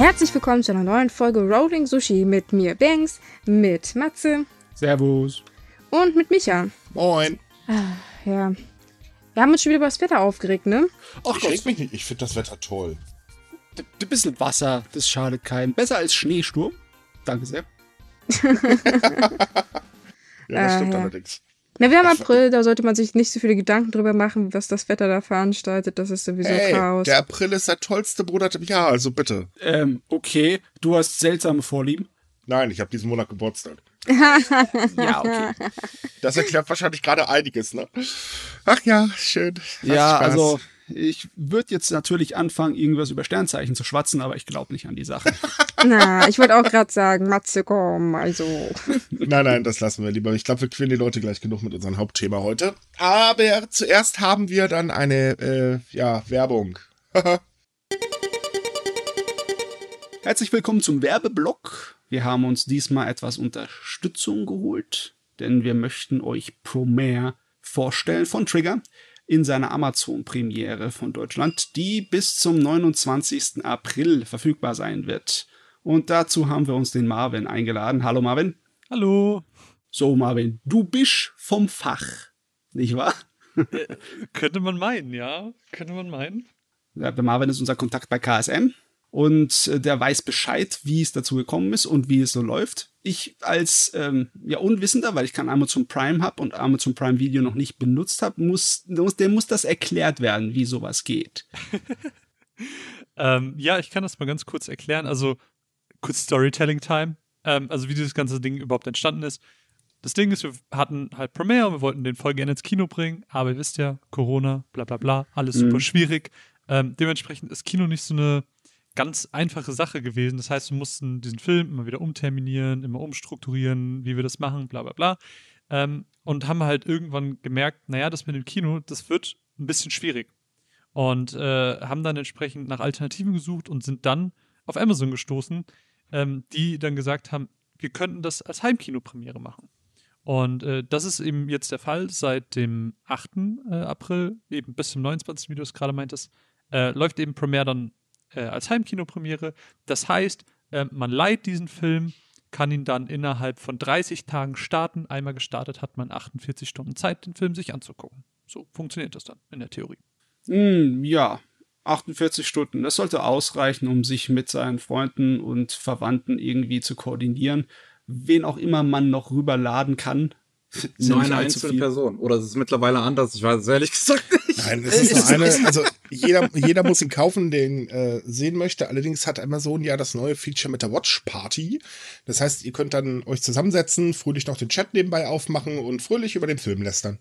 Herzlich willkommen zu einer neuen Folge Rolling Sushi mit mir Banks, mit Matze Servus. und mit Micha. Moin. Ja. Wir haben uns schon wieder über das Wetter aufgeregt, ne? Ach ich reg mich nicht. Ich finde das Wetter toll. Ein bisschen Wasser, das schadet keinem. Besser als Schneesturm. Danke sehr. Ja, das Äh, stimmt ja. allerdings. Na, wir haben April, da sollte man sich nicht so viele Gedanken drüber machen, was das Wetter da veranstaltet. Das ist sowieso Ey, Chaos. der April ist der tollste Monat im Jahr, also bitte. Ähm, okay, du hast seltsame Vorlieben. Nein, ich habe diesen Monat Geburtstag. Ja, okay. Das erklärt wahrscheinlich gerade einiges, ne? Ach ja, schön. Hast ja, Spaß. also ich würde jetzt natürlich anfangen, irgendwas über Sternzeichen zu schwatzen, aber ich glaube nicht an die Sache. Na, ich wollte auch gerade sagen, Matze, komm, also. Nein, nein, das lassen wir lieber. Ich glaube, wir quälen die Leute gleich genug mit unserem Hauptthema heute. Aber zuerst haben wir dann eine, äh, ja, Werbung. Herzlich willkommen zum Werbeblock. Wir haben uns diesmal etwas Unterstützung geholt, denn wir möchten euch Promare vorstellen von Trigger in seiner Amazon-Premiere von Deutschland, die bis zum 29. April verfügbar sein wird. Und dazu haben wir uns den Marvin eingeladen. Hallo Marvin. Hallo. So Marvin, du bist vom Fach, nicht wahr? Könnte man meinen, ja. Könnte man meinen. Ja, der Marvin ist unser Kontakt bei KSM und äh, der weiß Bescheid, wie es dazu gekommen ist und wie es so läuft. Ich als ähm, ja Unwissender, weil ich kein Amazon Prime habe und Amazon Prime Video noch nicht benutzt habe, muss, muss der muss das erklärt werden, wie sowas geht. Ähm, ja, ich kann das mal ganz kurz erklären. Also, kurz Storytelling-Time. Ähm, also, wie dieses ganze Ding überhaupt entstanden ist. Das Ding ist, wir hatten halt Premiere und wir wollten den voll gerne ins Kino bringen, aber ihr wisst ja, Corona, bla bla bla, alles Mhm. super schwierig. Ähm, dementsprechend ist Kino nicht so eine ganz einfache Sache gewesen. Das heißt, wir mussten diesen Film immer wieder umterminieren, immer umstrukturieren, wie wir das machen, bla bla bla. Ähm, und haben halt irgendwann gemerkt, naja, das mit dem Kino, das wird ein bisschen schwierig. Und äh, haben dann entsprechend nach Alternativen gesucht und sind dann auf Amazon gestoßen, ähm, die dann gesagt haben, wir könnten das als Heimkinopremiere machen. Und äh, das ist eben jetzt der Fall seit dem 8. Äh, April, eben bis zum 29. wie du es gerade meintest, äh, läuft eben Premiere dann äh, als Heimkinopremiere. Das heißt, äh, man leiht diesen Film, kann ihn dann innerhalb von 30 Tagen starten. Einmal gestartet hat man 48 Stunden Zeit, den Film sich anzugucken. So funktioniert das dann in der Theorie. Hm, ja, 48 Stunden. Das sollte ausreichen, um sich mit seinen Freunden und Verwandten irgendwie zu koordinieren. Wen auch immer man noch rüberladen kann. Ist Nur eine einzelne. Person. Oder ist es mittlerweile anders? Ich weiß es ehrlich gesagt nicht. Nein, es ist nur eine, also jeder, jeder muss ihn kaufen, den äh, sehen möchte. Allerdings hat Amazon ja das neue Feature mit der Watch Party. Das heißt, ihr könnt dann euch zusammensetzen, fröhlich noch den Chat nebenbei aufmachen und fröhlich über den Film lästern.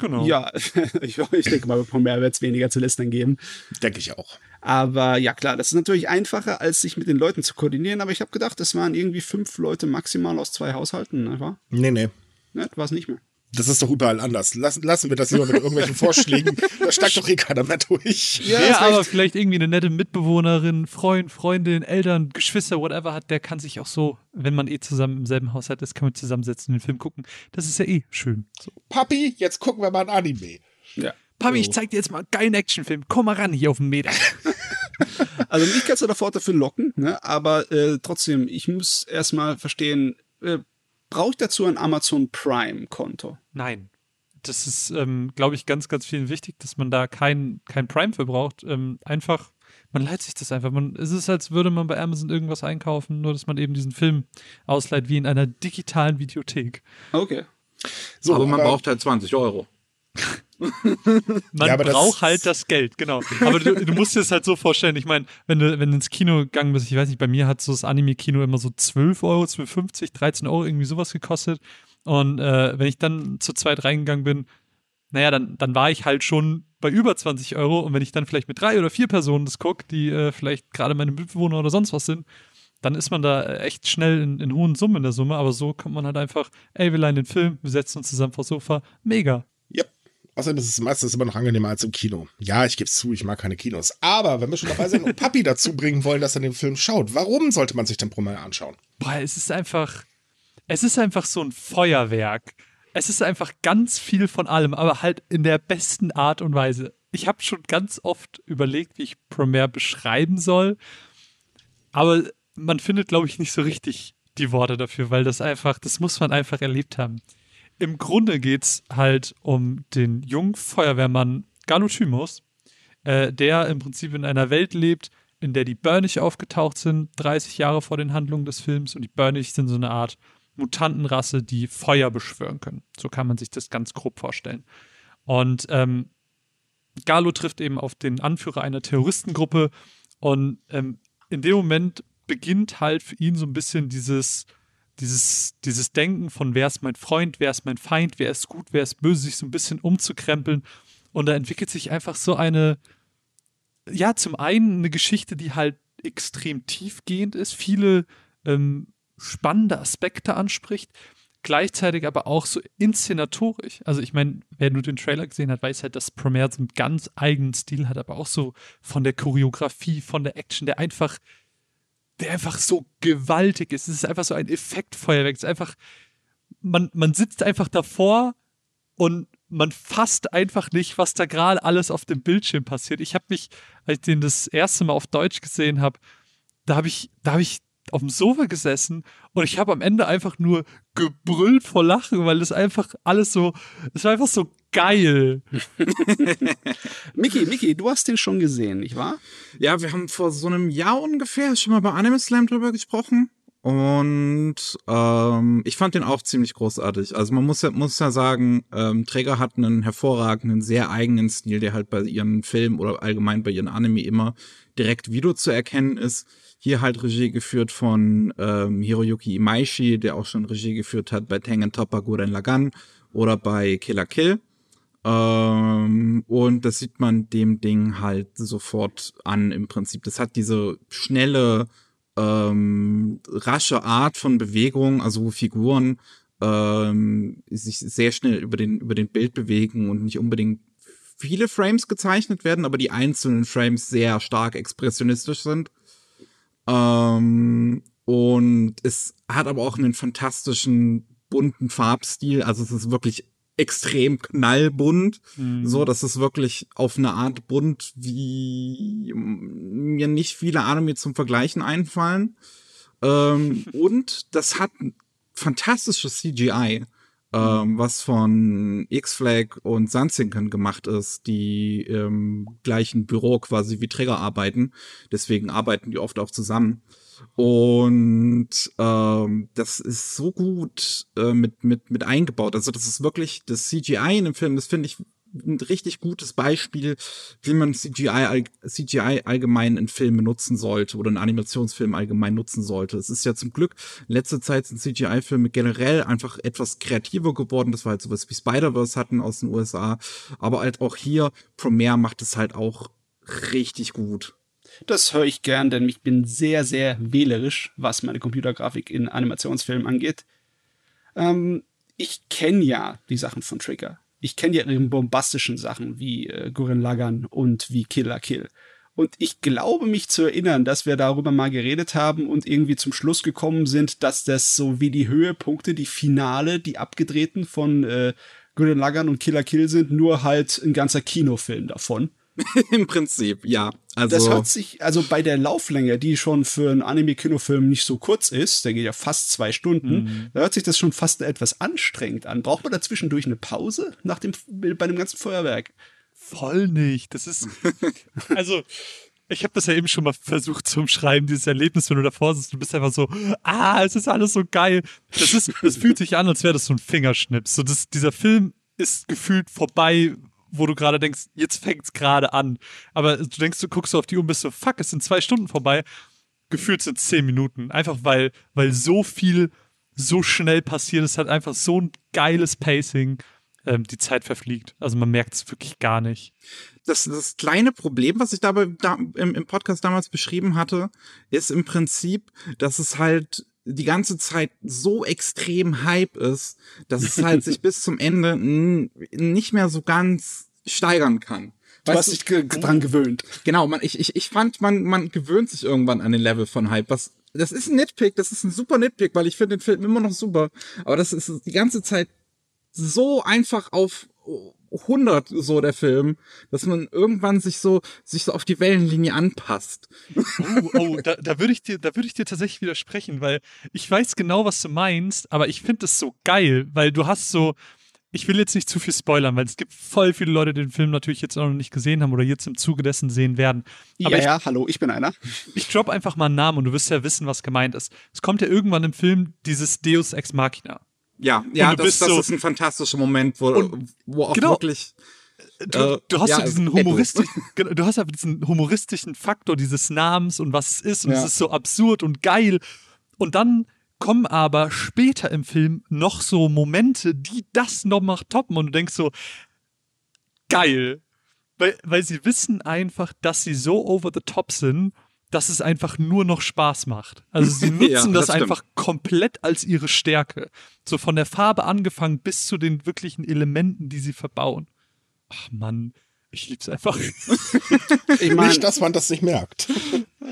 Genau. Ja, ich, ich denke mal, bei Pommer wird es weniger zu lästern geben. Denke ich auch. Aber ja, klar, das ist natürlich einfacher, als sich mit den Leuten zu koordinieren. Aber ich habe gedacht, das waren irgendwie fünf Leute maximal aus zwei Haushalten, nicht wahr? Nee, nee. Ne, war es nicht mehr. Das ist doch überall anders. Lassen, lassen wir das lieber mit irgendwelchen Vorschlägen. Da steigt doch eh keiner mehr durch. Ja, ist aber recht. vielleicht irgendwie eine nette Mitbewohnerin, Freund, Freundin, Eltern, Geschwister, whatever hat, der kann sich auch so, wenn man eh zusammen im selben Haushalt ist, kann man zusammensetzen und den Film gucken. Das ist ja eh schön. So. Papi, jetzt gucken wir mal ein Anime. Ja. Papi, So. ich zeig dir jetzt mal einen geilen Actionfilm. Komm mal ran hier auf den Meter. Also mich kannst du davor dafür locken, ne? aber äh, trotzdem, ich muss erstmal verstehen, äh, brauche ich dazu ein Amazon Prime-Konto? Nein. Das ist, ähm, glaube ich, ganz, ganz vielen wichtig, dass man da kein, kein Prime für braucht. Ähm, einfach, man leiht sich das einfach. Man, es ist, als würde man bei Amazon irgendwas einkaufen, nur dass man eben diesen Film ausleiht, wie in einer digitalen Videothek. Okay. So, aber man braucht halt 20 Euro. Man Ja, braucht halt das Geld, genau. Aber du, du musst dir das halt so vorstellen. Ich meine, wenn du, wenn du ins Kino gegangen bist, ich weiß nicht, bei mir hat so das Anime-Kino immer so 12 Euro, 12,50, 13 Euro, irgendwie sowas gekostet. Und äh, wenn ich dann zu zweit reingegangen bin, naja, dann, dann war ich halt schon bei über 20 Euro. Und wenn ich dann vielleicht mit drei oder vier Personen das gucke, die äh, vielleicht gerade meine Mitbewohner oder sonst was sind, dann ist man da echt schnell in, in hohen Summen in der Summe. Aber so kommt man halt einfach, ey, wir leihen den Film, wir setzen uns zusammen vors Sofa. Mega. Außerdem ist es meistens immer noch angenehmer als im Kino. Ja, ich gebe es zu, ich mag keine Kinos. Aber wenn wir schon dabei sind und Papi dazu bringen wollen, dass er den Film schaut, warum sollte man sich den Promille anschauen? Boah, es ist einfach, es ist einfach so ein Feuerwerk. Es ist einfach ganz viel von allem, aber halt in der besten Art und Weise. Ich habe schon ganz oft überlegt, wie ich Premiere beschreiben soll. aber man findet, glaube ich, nicht so richtig die Worte dafür, weil das einfach, das muss man einfach erlebt haben. Im Grunde geht's halt um den jungen Feuerwehrmann Galutymos, äh, der im Prinzip in einer Welt lebt, in der die Burnich aufgetaucht sind, 30 Jahre vor den Handlungen des Films. Und die Burnich sind so eine Art Mutantenrasse, die Feuer beschwören können. So kann man sich das ganz grob vorstellen. Und ähm, Galo trifft eben auf den Anführer einer Terroristengruppe und ähm, in dem Moment beginnt halt für ihn so ein bisschen dieses, dieses, dieses Denken von wer ist mein Freund, wer ist mein Feind, wer ist gut, wer ist böse, sich so ein bisschen umzukrempeln. Und da entwickelt sich einfach so eine, ja, zum einen eine Geschichte, die halt extrem tiefgehend ist, viele ähm, spannende Aspekte anspricht, gleichzeitig aber auch so inszenatorisch. Also ich meine, wer nur den Trailer gesehen hat, weiß halt, dass Premiere so einen ganz eigenen Stil hat, aber auch so von der Choreografie, von der Action, der einfach, der einfach so gewaltig ist. Es ist einfach so ein Effektfeuerwerk. Es ist einfach, man, man sitzt einfach davor und man fasst einfach nicht, was da gerade alles auf dem Bildschirm passiert. Ich habe mich, als ich den das erste Mal auf Deutsch gesehen habe, da habe ich, da habe ich auf dem Sofa gesessen und ich habe am Ende einfach nur gebrüllt vor Lachen, weil das einfach alles so, es war einfach so geil. Mickey, Mickey, du hast den schon gesehen, nicht wahr? Ja, wir haben vor so einem Jahr ungefähr schon mal bei Anime Slam drüber gesprochen. Und ähm, ich fand den auch ziemlich großartig. Also man muss ja, muss ja sagen, ähm, Träger hat einen hervorragenden, sehr eigenen Stil, der halt bei ihren Filmen oder allgemein bei ihren Anime immer direkt wieder zu erkennen ist. Hier halt Regie geführt von ähm, Hiroyuki Imaishi, der auch schon Regie geführt hat bei Tengen Toppa Guren Lagan oder bei Killer Kill. Ähm, und das sieht man dem Ding halt sofort an im Prinzip. Das hat diese schnelle, ähm, rasche Art von Bewegung, also Figuren ähm, sich sehr schnell über den, über den Bild bewegen und nicht unbedingt viele Frames gezeichnet werden, aber die einzelnen Frames sehr stark expressionistisch sind. Ähm, und es hat aber auch einen fantastischen bunten Farbstil. Also es ist wirklich extrem knallbunt. Mhm. So, das ist wirklich auf eine Art bunt, wie mir nicht viele Anime zum Vergleichen einfallen. Ähm, und das hat fantastisches CGI, ähm, was von X-Flag und Sandsinken gemacht ist, die im gleichen Büro quasi wie Träger arbeiten. Deswegen arbeiten die oft auch zusammen. Und ähm, das ist so gut äh, mit, mit, mit eingebaut. Also das ist wirklich das CGI in dem Film, das finde ich ein richtig gutes Beispiel, wie man CGI, CGI allgemein in Filmen nutzen sollte oder in Animationsfilmen allgemein nutzen sollte. Es ist ja zum Glück, in letzter Zeit sind CGI-Filme generell einfach etwas kreativer geworden. Das war halt sowas wie Spider-Verse hatten aus den USA. Aber halt auch hier, Premiere macht es halt auch richtig gut. Das höre ich gern, denn ich bin sehr, sehr wählerisch, was meine Computergrafik in Animationsfilmen angeht. Ähm, ich kenne ja die Sachen von Trigger. Ich kenne ja ihre bombastischen Sachen wie äh, Gurren Lagann und wie Killer Kill. Und ich glaube mich zu erinnern, dass wir darüber mal geredet haben und irgendwie zum Schluss gekommen sind, dass das so wie die Höhepunkte, die Finale, die abgedrehten von äh, Gurren Lagann und Killer Kill sind, nur halt ein ganzer Kinofilm davon. Im Prinzip, ja. Also das hört sich, also bei der Lauflänge, die schon für einen Anime-Kinofilm nicht so kurz ist, der geht ja fast zwei Stunden, mhm. da hört sich das schon fast etwas anstrengend an. Braucht man dazwischendurch eine Pause nach dem, bei dem ganzen Feuerwerk? Voll nicht. Das ist, also, ich habe das ja eben schon mal versucht zu umschreiben, dieses Erlebnis, wenn du davor sitzt, du bist einfach so, ah, es ist alles so geil. Das ist, das fühlt sich an, als wäre das so ein Fingerschnips. So, das, dieser Film ist gefühlt vorbei, wo du gerade denkst, jetzt fängt's gerade an. Aber du denkst, du guckst auf die Uhr und bist so, fuck, es sind zwei Stunden vorbei. Gefühlt sind zehn Minuten. Einfach weil, weil so viel so schnell passiert. Es hat einfach so ein geiles Pacing. Ähm, die Zeit verfliegt. Also man merkt es wirklich gar nicht. Das, das kleine Problem, was ich dabei da, im, im Podcast damals beschrieben hatte, ist im Prinzip, dass es halt die ganze Zeit so extrem Hype ist, dass es halt sich bis zum Ende nicht mehr so ganz steigern kann. Du weißt hast dich dran gewöhnt. Genau, man, ich, ich, ich fand, man, man gewöhnt sich irgendwann an den Level von Hype. Was, das ist ein Nitpick, das ist ein super Nitpick, weil ich finde den Film immer noch super. Aber das ist die ganze Zeit so einfach auf 100 so der Film, dass man irgendwann sich so sich so auf die Wellenlinie anpasst. Oh, oh da, da würde ich dir, da würde ich dir tatsächlich widersprechen, weil ich weiß genau, was du meinst, aber ich finde es so geil, weil du hast so, ich will jetzt nicht zu viel spoilern, weil es gibt voll viele Leute, die den Film natürlich jetzt auch noch nicht gesehen haben oder jetzt im Zuge dessen sehen werden. Aber ja, ich, ja, hallo, ich bin einer. ich drop einfach mal einen Namen und du wirst ja wissen, was gemeint ist. Es kommt ja irgendwann im Film dieses Deus Ex Machina. Ja, ja, du das, bist das so- ist ein fantastischer Moment, wo, Und- wo auch genau. wirklich Du, Äh, du hast ja, so diesen humoristischen, genau, du hast aber diesen humoristischen Faktor dieses Namens und was es ist und Ja. es ist so absurd und geil. Und dann kommen aber später im Film noch so Momente, die das noch mal toppen und du denkst so, geil. Weil, weil sie wissen einfach, dass sie so over the top sind, dass es einfach nur noch Spaß macht. Also sie nutzen Ja, das, das einfach komplett als ihre Stärke. So von der Farbe angefangen bis zu den wirklichen Elementen, die sie verbauen. Ach Mann, ich lieb's einfach. Ich meine, Nicht, dass man das nicht merkt.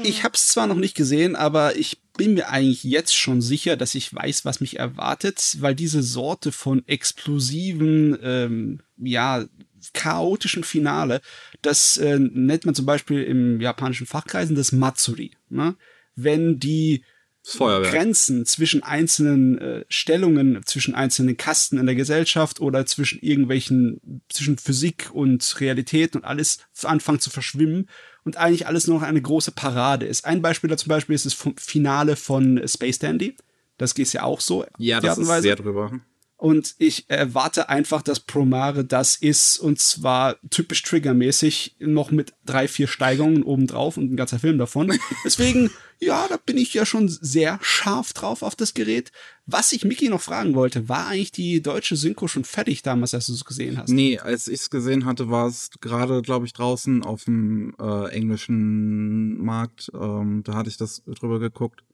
Ich habe es zwar noch nicht gesehen, aber ich bin mir eigentlich jetzt schon sicher, dass ich weiß, was mich erwartet, weil diese Sorte von explosiven, ähm, ja, chaotischen Finale, das äh, nennt man zum Beispiel im japanischen Fachkreisen das Matsuri. Ne? Wenn die. Grenzen zwischen einzelnen äh, Stellungen, zwischen einzelnen Kasten in der Gesellschaft oder zwischen irgendwelchen, zwischen Physik und Realität und alles anfangen zu verschwimmen und eigentlich alles nur noch eine große Parade ist. Ein Beispiel da zum Beispiel ist das Finale von Space Dandy. Das geht ja auch so. Ja, das ist sehr drüber. Und ich erwarte einfach, dass Promare das ist, und zwar typisch triggermäßig, noch mit drei, vier Steigerungen obendrauf und ein ganzer Film davon. Deswegen, ja, da bin ich ja schon sehr scharf drauf auf das Gerät. Was ich Mickey noch fragen wollte, war eigentlich die deutsche Synchro schon fertig damals, als du es gesehen hast? Nee, als ich es gesehen hatte, war es gerade, glaube ich, draußen auf dem äh, englischen Markt. Ähm, da hatte ich das drüber geguckt.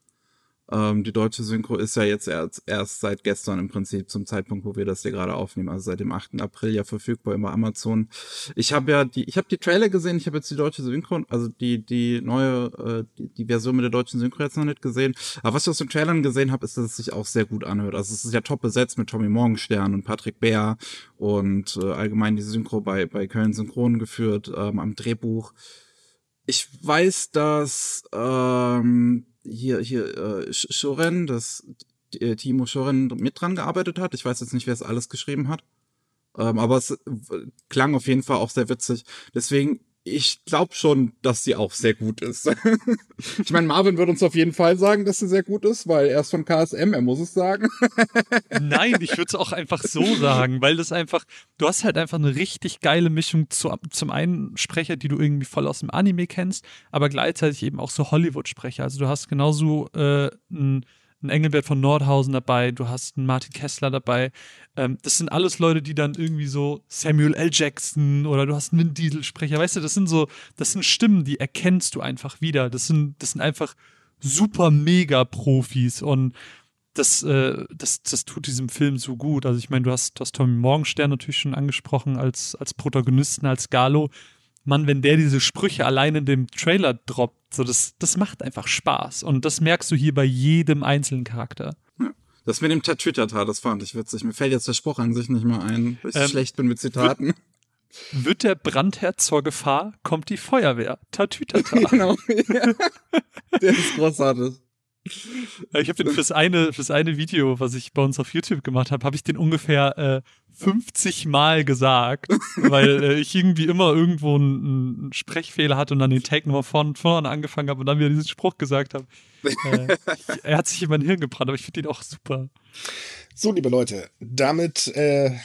Ähm, die deutsche Synchro ist ja jetzt erst, erst seit gestern im Prinzip zum Zeitpunkt, wo wir das hier gerade aufnehmen, also seit dem 8. April ja verfügbar über Amazon. Ich habe ja die, ich habe die Trailer gesehen, ich habe jetzt die deutsche Synchro, also die die neue, äh, die, die Version mit der deutschen Synchro jetzt noch nicht gesehen. Aber was ich aus den Trailern gesehen habe, ist, dass es sich auch sehr gut anhört. Also es ist ja top besetzt mit Tommy Morgenstern und Patrick Bär und äh, allgemein die Synchro bei bei Köln Synchron geführt ähm, am Drehbuch. Ich weiß, dass ähm, hier hier äh, Sh- Shoren, das äh, Timo Shoren mit dran gearbeitet hat. Ich weiß jetzt nicht, wer es alles geschrieben hat. Ähm, aber es klang auf jeden Fall auch sehr witzig. Deswegen, ich glaube schon, dass sie auch sehr gut ist. ich meine, Marvin wird uns auf jeden Fall sagen, dass sie sehr gut ist, weil er ist von KSM, er muss es sagen. Nein, ich würde es auch einfach so sagen, weil das einfach, du hast halt einfach eine richtig geile Mischung zu, zum einen Sprecher, die du irgendwie voll aus dem Anime kennst, aber gleichzeitig eben auch so Hollywood-Sprecher. Also du hast genauso äh, einen einen Engelbert von Nordhausen dabei, du hast einen Martin Kessler dabei. Ähm, das sind alles Leute, die dann irgendwie so Samuel L. Jackson oder du hast einen Vin Diesel-Sprecher, weißt du, das sind so, das sind Stimmen, die erkennst du einfach wieder. Das sind, das sind einfach super mega Profis und das, äh, das, das tut diesem Film so gut. Also ich meine, du hast, du hast Tommy Morgenstern natürlich schon angesprochen als, als Protagonisten, als Galo. Mann, wenn der diese Sprüche allein in dem Trailer droppt, so das, das macht einfach Spaß. Und das merkst du hier bei jedem einzelnen Charakter. Das mit dem Tatütata, das fand ich witzig. Mir fällt jetzt der Spruch an sich nicht mehr ein, weil ich Ähm, schlecht bin mit Zitaten. Wird der Brandherd zur Gefahr, kommt die Feuerwehr. Tatütata. genau. Ja. Der ist großartig. Ich habe den fürs eine, fürs eine Video, was ich bei uns auf YouTube gemacht habe, habe ich den ungefähr äh, 50 Mal gesagt, weil äh, ich irgendwie immer irgendwo einen, einen Sprechfehler hatte und dann den Take nochmal von vorne angefangen habe und dann wieder diesen Spruch gesagt habe. Äh, ich, er hat sich in mein Hirn gebrannt, aber ich finde ihn auch super. So, liebe Leute, damit äh,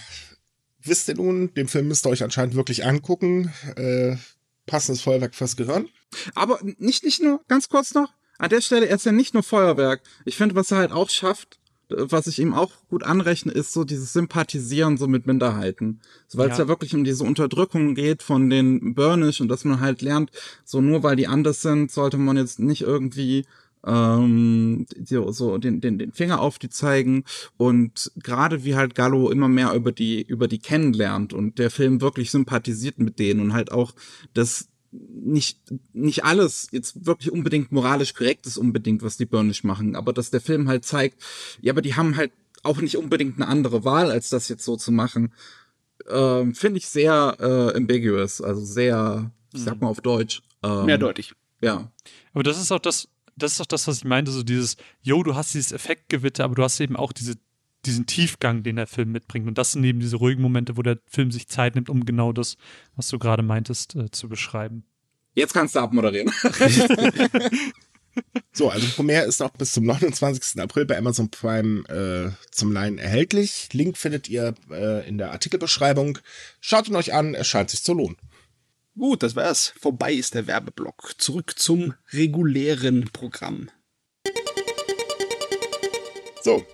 wisst ihr nun, den Film müsst ihr euch anscheinend wirklich angucken. Äh, passendes Feuerwerk fürs Gehirn. Aber nicht, nicht nur, ganz kurz noch, an der Stelle, er ist ja nicht nur Feuerwerk. Ich finde, was er halt auch schafft, was ich ihm auch gut anrechne, ist so dieses Sympathisieren so mit Minderheiten. So, weil es Ja. ja wirklich um diese Unterdrückung geht von den Burnish und dass man halt lernt, so nur weil die anders sind, sollte man jetzt nicht irgendwie ähm, so, so den, den, den Finger auf die zeigen und gerade wie halt Gallo immer mehr über die über die kennenlernt und der Film wirklich sympathisiert mit denen und halt auch das nicht nicht alles jetzt wirklich unbedingt moralisch korrekt ist unbedingt was die Burnish machen, aber dass der Film halt zeigt, ja, aber die haben halt auch nicht unbedingt eine andere Wahl als das jetzt so zu machen ähm, finde ich sehr äh, ambiguous, also sehr, ich sag mal auf Deutsch. Ähm, Mehrdeutig. Ja. Aber das ist auch das, das ist auch das, was ich meinte, so dieses, yo, du hast dieses Effektgewitter, aber du hast eben auch diese, diesen Tiefgang, den der Film mitbringt. Und das sind eben diese ruhigen Momente, wo der Film sich Zeit nimmt, um genau das, was du gerade meintest, äh, zu beschreiben. Jetzt kannst du abmoderieren. So, also Promare ist noch bis zum 29. April bei Amazon Prime äh, zum Leihen erhältlich. Link findet ihr äh, in der Artikelbeschreibung. Schaut ihn euch an, es scheint sich zu lohnen. Gut, das wär's. Vorbei ist der Werbeblock. Zurück zum regulären Programm. So.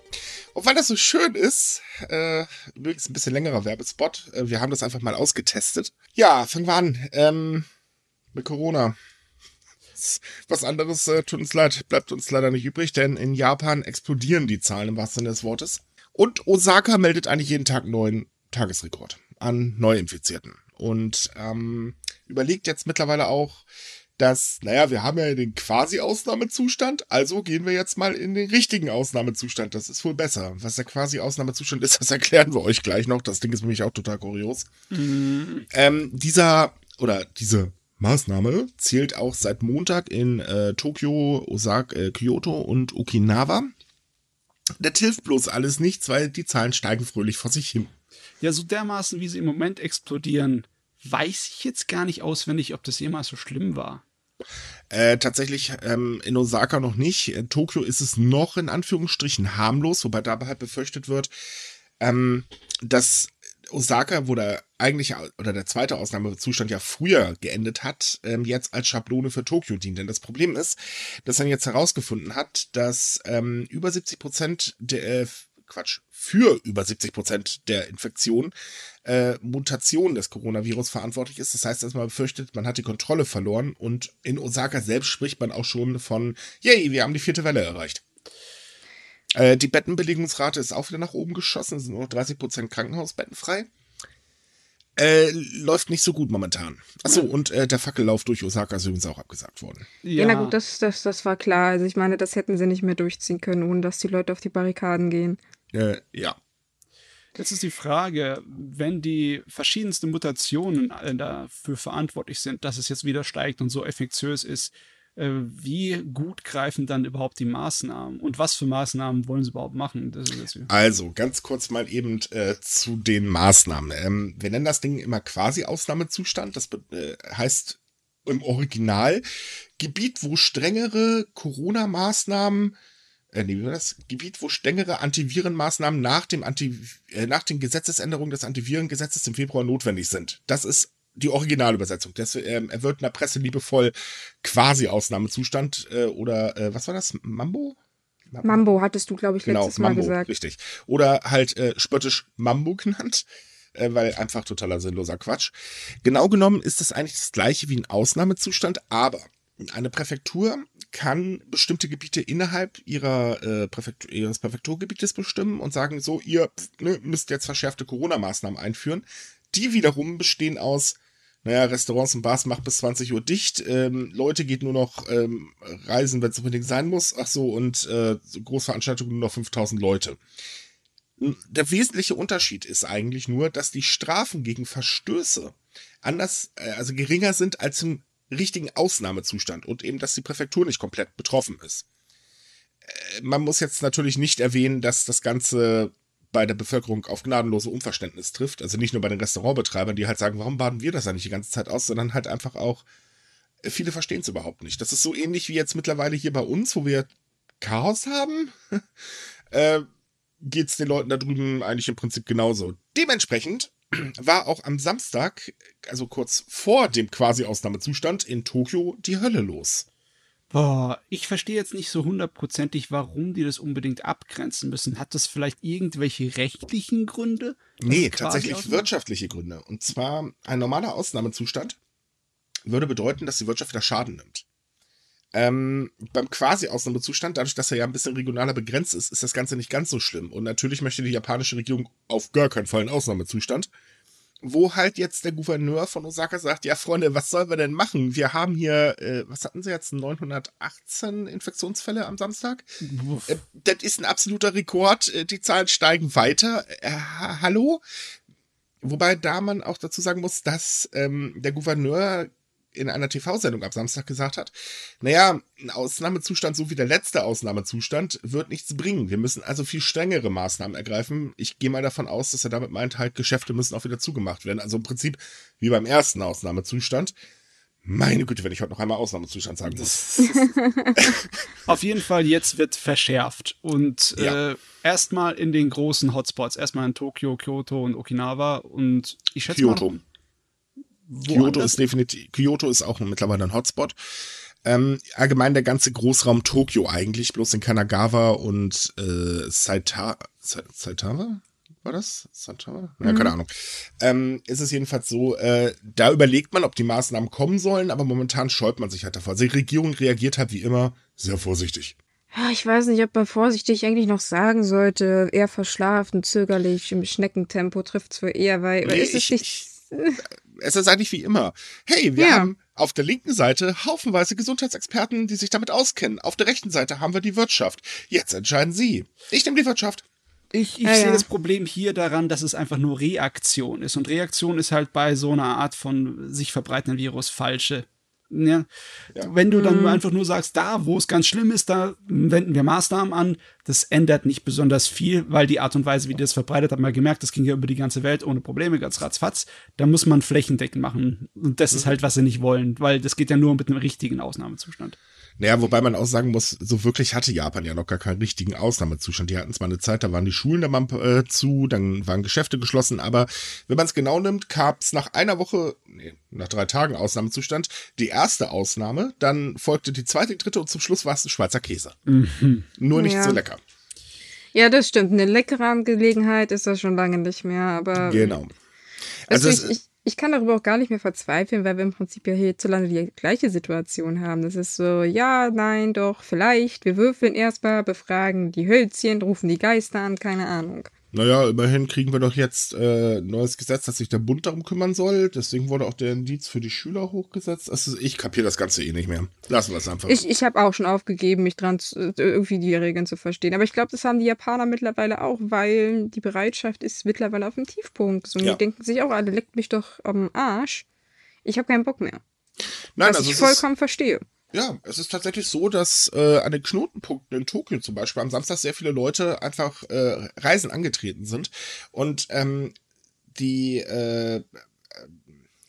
Und weil das so schön ist, äh, übrigens ein bisschen längerer Werbespot, äh, wir haben das einfach mal ausgetestet. Ja, fangen wir an. Ähm, mit Corona. Was anderes äh, tut uns leid, bleibt uns leider nicht übrig, denn in Japan explodieren die Zahlen im wahrsten Sinne des Wortes. Und Osaka meldet eigentlich jeden Tag neuen Tagesrekord an Neuinfizierten. Und ähm, überlegt jetzt mittlerweile auch, dass, naja, wir haben ja den Quasi-Ausnahmezustand, also gehen wir jetzt mal in den richtigen Ausnahmezustand. Das ist wohl besser. Was der Quasi-Ausnahmezustand ist, das erklären wir euch gleich noch. Das Ding ist nämlich auch total kurios. Ähm, dieser oder diese Maßnahme zählt auch seit Montag in äh, Tokio, Osaka, äh, Kyoto und Okinawa. Das hilft bloß alles nichts, weil die Zahlen steigen fröhlich vor sich hin. Ja, so dermaßen, wie sie im Moment explodieren, weiß ich jetzt gar nicht auswendig, ob das jemals so schlimm war. Äh, tatsächlich ähm, in Osaka noch nicht. In Tokio ist es noch in Anführungsstrichen harmlos, wobei dabei halt befürchtet wird, ähm, dass Osaka, wo der eigentliche oder der zweite Ausnahmezustand ja früher geendet hat, ähm, jetzt als Schablone für Tokio dient. Denn das Problem ist, dass er jetzt herausgefunden hat, dass ähm, über 70 Prozent der äh, Quatsch, für über 70 Prozent der Infektionen äh, Mutation des Coronavirus verantwortlich ist. Das heißt, dass man befürchtet, man hat die Kontrolle verloren und in Osaka selbst spricht man auch schon von, yay, wir haben die vierte Welle erreicht. Äh, die Bettenbelegungsrate ist auch wieder nach oben geschossen, es sind nur noch 30 Prozent Krankenhausbetten frei. Äh, läuft nicht so gut momentan. Achso, und äh, der Fackellauf durch Osaka ist übrigens auch abgesagt worden. Ja, na gut, das, das, das war klar. Also ich meine, das hätten sie nicht mehr durchziehen können, ohne dass die Leute auf die Barrikaden gehen. Äh, ja. Jetzt ist die Frage, wenn die verschiedensten Mutationen äh, dafür verantwortlich sind, dass es jetzt wieder steigt und so effektiös ist, äh, wie gut greifen dann überhaupt die Maßnahmen und was für Maßnahmen wollen sie überhaupt machen? Also, ganz kurz mal eben äh, zu den Maßnahmen. Ähm, wir nennen das Ding immer quasi Ausnahmezustand. Das äh, heißt im Original Gebiet, wo strengere Corona-Maßnahmen äh, nee, wie war das? Gebiet, wo strengere Antivirenmaßnahmen nach, dem Anti, äh, nach den Gesetzesänderungen des Antivirengesetzes im Februar notwendig sind. Das ist die Originalübersetzung. Das, ähm, er wird in der Presse liebevoll quasi Ausnahmezustand äh, oder äh, was war das? Mambo? Mambo hattest du, glaube ich, Genau, letztes Mal Mambo, gesagt. richtig. Oder halt äh, spöttisch Mambo genannt, äh, weil einfach totaler sinnloser Quatsch. Genau genommen ist es eigentlich das gleiche wie ein Ausnahmezustand, aber eine Präfektur kann bestimmte Gebiete innerhalb ihrer, äh, Präfektur, ihres Präfekturgebietes bestimmen und sagen so, ihr ne, müsst jetzt verschärfte Corona-Maßnahmen einführen. Die wiederum bestehen aus, naja, Restaurants und Bars macht bis 20 Uhr dicht, ähm, Leute geht nur noch ähm, reisen, wenn es unbedingt sein muss, ach so, und äh, Großveranstaltungen nur noch 5000 Leute. Der wesentliche Unterschied ist eigentlich nur, dass die Strafen gegen Verstöße anders, äh, also geringer sind als im richtigen Ausnahmezustand und eben, dass die Präfektur nicht komplett betroffen ist. Äh, Man muss jetzt natürlich nicht erwähnen, dass das Ganze bei der Bevölkerung auf gnadenlose Unverständnis trifft. Also nicht nur bei den Restaurantbetreibern, die halt sagen, warum baden wir das eigentlich die ganze Zeit aus, sondern halt einfach auch, äh, viele verstehen es überhaupt nicht. Das ist so ähnlich wie jetzt mittlerweile hier bei uns, wo wir Chaos haben. äh, geht es den Leuten da drüben eigentlich im Prinzip genauso. Dementsprechend war auch am Samstag, also kurz vor dem quasi Ausnahmezustand in Tokio, die Hölle los. Boah, ich verstehe jetzt nicht so hundertprozentig, warum die das unbedingt abgrenzen müssen. Hat das vielleicht irgendwelche rechtlichen Gründe? dass Nee, tatsächlich wirtschaftliche Gründe. Und zwar ein normaler Ausnahmezustand würde bedeuten, dass die Wirtschaft wieder Schaden nimmt. Ähm, beim quasi Ausnahmezustand, dadurch, dass er ja ein bisschen regionaler begrenzt ist, ist das Ganze nicht ganz so schlimm. Und natürlich möchte die japanische Regierung auf gar keinen Fall einen Ausnahmezustand. Wo halt jetzt der Gouverneur von Osaka sagt, ja Freunde, was sollen wir denn machen? Wir haben hier, äh, was hatten sie jetzt, 918 Infektionsfälle am Samstag? Äh, das ist ein absoluter Rekord. Äh, Die Zahlen steigen weiter. Äh, ha- hallo? wobei da man auch dazu sagen muss, dass ähm, der Gouverneur in einer TV-Sendung am Samstag gesagt hat, naja, ein Ausnahmezustand, so wie der letzte Ausnahmezustand, wird nichts bringen. Wir müssen also viel strengere Maßnahmen ergreifen. Ich gehe mal davon aus, dass er damit meint, halt, Geschäfte müssen auch wieder zugemacht werden. Also im Prinzip wie beim ersten Ausnahmezustand. Meine Güte, wenn ich heute noch einmal Ausnahmezustand sagen muss. Auf jeden Fall, jetzt wird verschärft. Und Ja. äh, erstmal in den großen Hotspots. Erstmal in Tokio, Kyoto und Okinawa. Und ich schätze Kyoto. mal. Kyoto ist definitiv, Kyoto ist auch mittlerweile ein Hotspot. Ähm, allgemein der ganze Großraum Tokio eigentlich, bloß in Kanagawa und äh, Saita, Sa- Saitama? War das? Saitama? Ja, keine Ahnung. Ähm, ist es jedenfalls so, äh, da überlegt man, ob die Maßnahmen kommen sollen, aber momentan scheut man sich halt davor. Also die Regierung reagiert halt wie immer sehr vorsichtig. Ich weiß nicht, ob man vorsichtig eigentlich noch sagen sollte. Eher verschlafen, zögerlich, im Schneckentempo trifft's wohl eher, weil Nee, ist es ich- nicht. Es ist eigentlich wie immer. Hey, wir Ja. haben auf der linken Seite haufenweise Gesundheitsexperten, die sich damit auskennen. Auf der rechten Seite haben wir die Wirtschaft. Jetzt entscheiden Sie. Ich nehme die Wirtschaft. Ich, ich Ja, sehe ja. das Problem hier daran, dass es einfach nur Reaktion ist. Und Reaktion ist halt bei so einer Art von sich verbreitenden Virus falsche. Ja. Wenn du dann einfach nur sagst, da, wo es ganz schlimm ist, da wenden wir Maßnahmen an, das ändert nicht besonders viel, weil die Art und Weise, wie das verbreitet, hat man gemerkt, das ging ja über die ganze Welt ohne Probleme, ganz ratzfatz. Da muss man flächendeckend machen. Und das ist halt, was sie nicht wollen, weil das geht ja nur mit einem richtigen Ausnahmezustand. Naja, wobei man auch sagen muss, so wirklich hatte Japan ja noch gar keinen richtigen Ausnahmezustand. Die hatten zwar eine Zeit, da waren die Schulen da mal äh, zu, dann waren Geschäfte geschlossen, aber wenn man es genau nimmt, gab es nach einer Woche, nee, nach drei Tagen Ausnahmezustand, die erste Ausnahme, dann folgte die zweite, die dritte und zum Schluss war es ein Schweizer Käse. Nur nicht Ja. so lecker. Ja, das stimmt. Eine leckere Angelegenheit ist das schon lange nicht mehr, aber. Genau. Also Also ich, ich, ich kann darüber auch gar nicht mehr verzweifeln, weil wir im Prinzip ja hierzulande die gleiche Situation haben. Das ist so, ja, nein, doch, vielleicht. Wir würfeln erstmal, befragen die Hölzchen, rufen die Geister an, keine Ahnung. Naja, immerhin kriegen wir doch jetzt äh, ein neues Gesetz, dass sich der Bund darum kümmern soll. Deswegen wurde auch der Indiz für die Schüler hochgesetzt. Also ich kapiere das Ganze eh nicht mehr. Lassen wir es einfach. Ich, ich habe auch schon aufgegeben, mich dran zu, irgendwie die Regeln zu verstehen. Aber ich glaube, das haben die Japaner mittlerweile auch, weil die Bereitschaft ist mittlerweile auf dem Tiefpunkt. So, Ja. Die denken sich auch alle, leckt mich doch am Arsch. Ich habe keinen Bock mehr. Nein, was also ich vollkommen verstehe. Ja, es ist tatsächlich so, dass äh, an den Knotenpunkten in Tokio zum Beispiel am Samstag sehr viele Leute einfach äh, Reisen angetreten sind. Und ähm, die äh,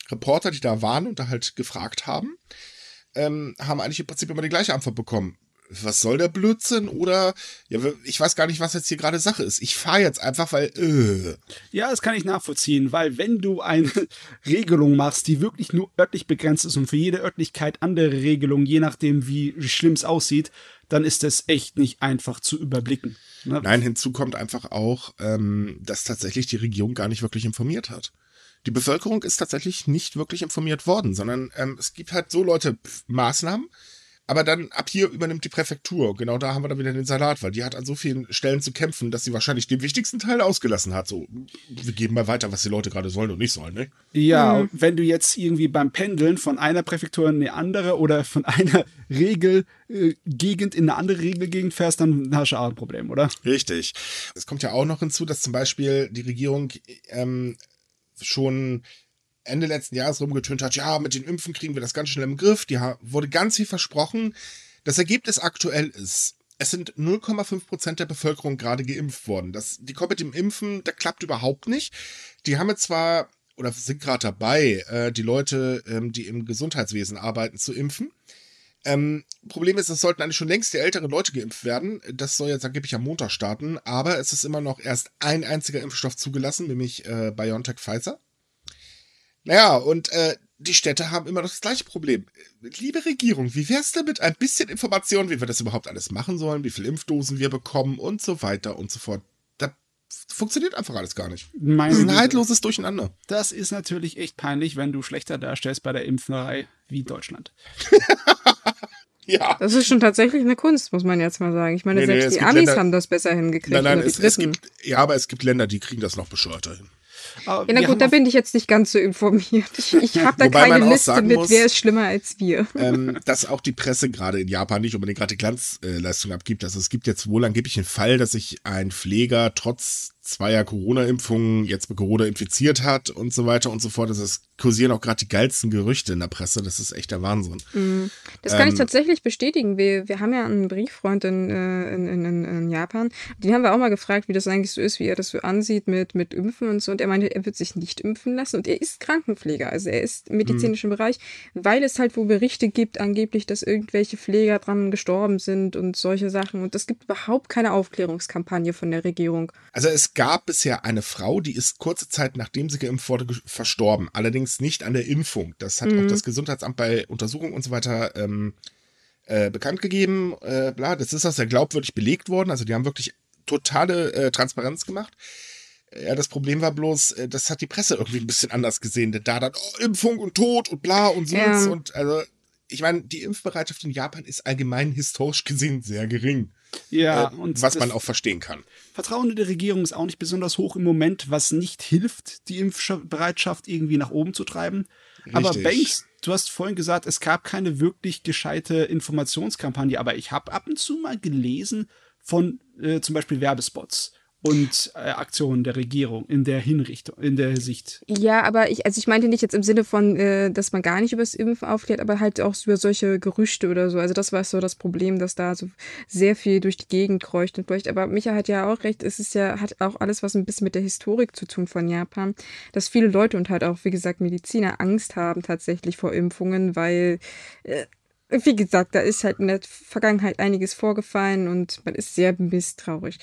Reporter, die da waren und da halt gefragt haben, ähm, haben eigentlich im Prinzip immer die gleiche Antwort bekommen. Was soll der Blödsinn? Oder, ja, ich weiß gar nicht, was jetzt hier gerade Sache ist. Ich fahre jetzt einfach, weil, äh. Ja, das kann ich nachvollziehen, weil wenn du eine Regelung machst, die wirklich nur örtlich begrenzt ist und für jede Örtlichkeit andere Regelungen, je nachdem wie schlimm es aussieht, dann ist das echt nicht einfach zu überblicken. Ne? Nein, hinzu kommt einfach auch, ähm, dass tatsächlich die Regierung gar nicht wirklich informiert hat. Die Bevölkerung ist tatsächlich nicht wirklich informiert worden, sondern ähm, es gibt halt so Leute pf, Maßnahmen, aber dann ab hier übernimmt die Präfektur. Genau da haben wir dann wieder den Salat, weil die hat an so vielen Stellen zu kämpfen, dass sie wahrscheinlich den wichtigsten Teil ausgelassen hat. So, wir geben mal weiter, was die Leute gerade sollen und nicht sollen, ne? Ja, wenn du jetzt irgendwie beim Pendeln von einer Präfektur in eine andere oder von einer Regelgegend in eine andere Regelgegend fährst, dann hast du auch ein Problem, oder? Richtig. Es kommt ja auch noch hinzu, dass zum Beispiel die Regierung ähm, schon Ende letzten Jahres rumgetönt hat, ja, mit den Impfen kriegen wir das ganz schnell im Griff. Die wurde ganz viel versprochen. Das Ergebnis aktuell ist, es sind 0,5 Prozent der Bevölkerung gerade geimpft worden. Das, die kommen mit dem Impfen, das klappt überhaupt nicht. Die haben jetzt zwar oder sind gerade dabei, äh, die Leute, ähm, die im Gesundheitswesen arbeiten, zu impfen. Ähm, Problem ist, es sollten eigentlich schon längst die älteren Leute geimpft werden. Das soll jetzt angeblich am Montag starten, aber es ist immer noch erst ein einziger Impfstoff zugelassen, nämlich äh, BioNTech Pfizer. Naja, und äh, die Städte haben immer noch das gleiche Problem. Liebe Regierung, wie wär's denn mit ein bisschen Information, wie wir das überhaupt alles machen sollen, wie viele Impfdosen wir bekommen und so weiter und so fort. Das funktioniert einfach alles gar nicht. Meine Das ist ein haltloses Durcheinander. Das ist natürlich echt peinlich, wenn du schlechter darstellst bei der Impferei wie Deutschland. Ja. Das ist schon tatsächlich eine Kunst, muss man jetzt mal sagen. Ich meine, Nee, nee, selbst es die Amis Länder- haben das besser hingekriegt. Nein, nein, es, es gibt, ja, aber es gibt Länder, die kriegen das noch bescheuerter hin. Aber Ja, na gut, da bin ich jetzt nicht ganz so informiert. Ich, ich habe da keine Liste mit, muss- wer ist schlimmer als wir. ähm, dass auch die Presse gerade in Japan nicht unbedingt gerade Glanzleistung abgibt. Also es gibt jetzt wohl angeblich einen Fall, dass sich ein Pfleger trotz zweier Corona-Impfungen jetzt mit Corona infiziert hat und so weiter und so fort. Das ist, kursieren auch gerade die geilsten Gerüchte in der Presse. Das ist echt der Wahnsinn. Mhm. Das kann Ähm, ich tatsächlich bestätigen. Wir, wir haben ja einen Brieffreund in, äh, in, in, in, in Japan. Den haben wir auch mal gefragt, wie das eigentlich so ist, wie er das so ansieht mit, mit Impfen und so. Und er meinte, er wird sich nicht impfen lassen. Und er ist Krankenpfleger. Also er ist im medizinischen Bereich, weil es halt wo Berichte gibt, angeblich, dass irgendwelche Pfleger dran gestorben sind und solche Sachen. Und es gibt überhaupt keine Aufklärungskampagne von der Regierung. Also es gab bisher eine Frau, die ist kurze Zeit nachdem sie geimpft wurde verstorben. Allerdings nicht an der Impfung. Das hat auch das Gesundheitsamt bei Untersuchungen und so weiter ähm, äh, bekannt gegeben. Äh, bla, das ist auch sehr glaubwürdig belegt worden. Also die haben wirklich totale äh, Transparenz gemacht. Ja, das Problem war bloß, äh, das hat die Presse irgendwie ein bisschen anders gesehen. Denn da dann, oh, Impfung und Tod und bla und so Ja. und also ich meine, die Impfbereitschaft in Japan ist allgemein historisch gesehen sehr gering. Ja, äh, und was man auch verstehen kann. Vertrauen in die Regierung ist auch nicht besonders hoch im Moment, was nicht hilft, die Impfbereitschaft irgendwie nach oben zu treiben. Aber Richtig. Banks, du hast vorhin gesagt, es gab keine wirklich gescheite Informationskampagne, aber ich habe ab und zu mal gelesen von äh, zum Beispiel Werbespots und äh, Aktionen der Regierung in der Hinrichtung, in der Hinsicht. Ja, aber ich, also ich meinte nicht jetzt im Sinne von, äh, dass man gar nicht über das Impfen aufklärt, aber halt auch über solche Gerüchte oder so. Also das war so das Problem, dass da so sehr viel durch die Gegend kreucht und fleucht. Aber Micha hat ja auch recht, es ist ja, hat auch alles was ein bisschen mit der Historik zu tun von Japan, dass viele Leute und halt auch, wie gesagt, Mediziner Angst haben tatsächlich vor Impfungen, weil, äh, wie gesagt, da ist halt in der Vergangenheit einiges vorgefallen und man ist sehr misstrauisch.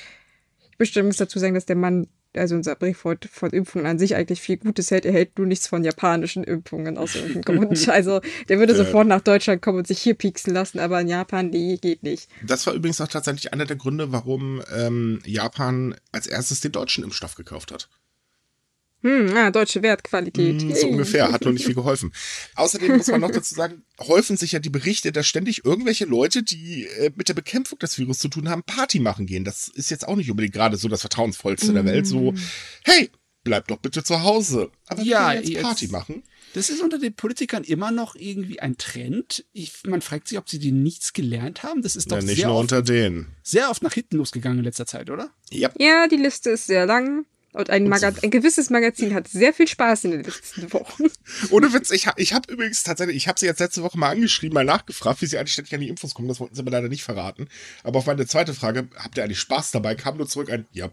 Möchte übrigens dazu sagen, dass der Mann, also unser Briefwort von Impfungen an sich eigentlich viel Gutes hält. Er hält nur nichts von japanischen Impfungen aus irgendeinem Grund. Also der würde Äh. sofort nach Deutschland kommen und sich hier pieksen lassen, aber in Japan, nee, geht nicht. Das war übrigens auch tatsächlich einer der Gründe, warum ähm, Japan als erstes den deutschen Impfstoff gekauft hat. Hm, ah, deutsche Wertqualität. Hm, So ungefähr, hat noch nicht viel geholfen. Außerdem muss man noch dazu sagen, häufen sich ja die Berichte, dass ständig irgendwelche Leute, die äh, mit der Bekämpfung des Virus zu tun haben, Party machen gehen. Das ist jetzt auch nicht unbedingt gerade so das Vertrauensvollste der Welt. So, hey, bleib doch bitte zu Hause. Aber wir Ja, gehen jetzt jetzt- Party machen. Das ist unter den Politikern immer noch irgendwie ein Trend. Ich, man fragt sich, ob sie die nichts gelernt haben. Das ist doch Ja, nicht sehr, nur oft, unter denen. sehr oft nach hinten losgegangen in letzter Zeit, oder? Ja. Ja, die Liste ist sehr lang. Und ein, Maga ein gewisses Magazin hat sehr viel Spaß in den letzten Wochen. Ohne Witz, ich, ich habe übrigens tatsächlich, ich habe sie jetzt letzte Woche mal angeschrieben, mal nachgefragt, wie sie eigentlich ständig an die Infos kommen. Das wollten sie mir leider nicht verraten. Aber auf meine zweite Frage, habt ihr eigentlich Spaß dabei, kam nur zurück ein, ja,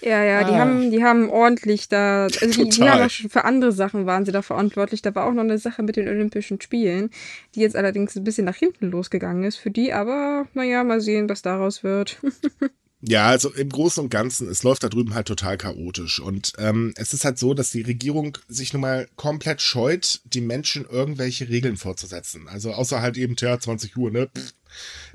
Ja, ja, die Ah. haben, die haben ordentlich da, also die, die haben auch schon für andere Sachen waren sie da verantwortlich. Da war auch noch eine Sache mit den Olympischen Spielen, die jetzt allerdings ein bisschen nach hinten losgegangen ist für die, aber naja, mal sehen, was daraus wird. Ja, also im Großen und Ganzen, es läuft da drüben halt total chaotisch. Und ähm, es ist halt so, dass die Regierung sich nun mal komplett scheut, die Menschen irgendwelche Regeln vorzusetzen. Also außer halt eben, tja, 20 Uhr, ne? Pff,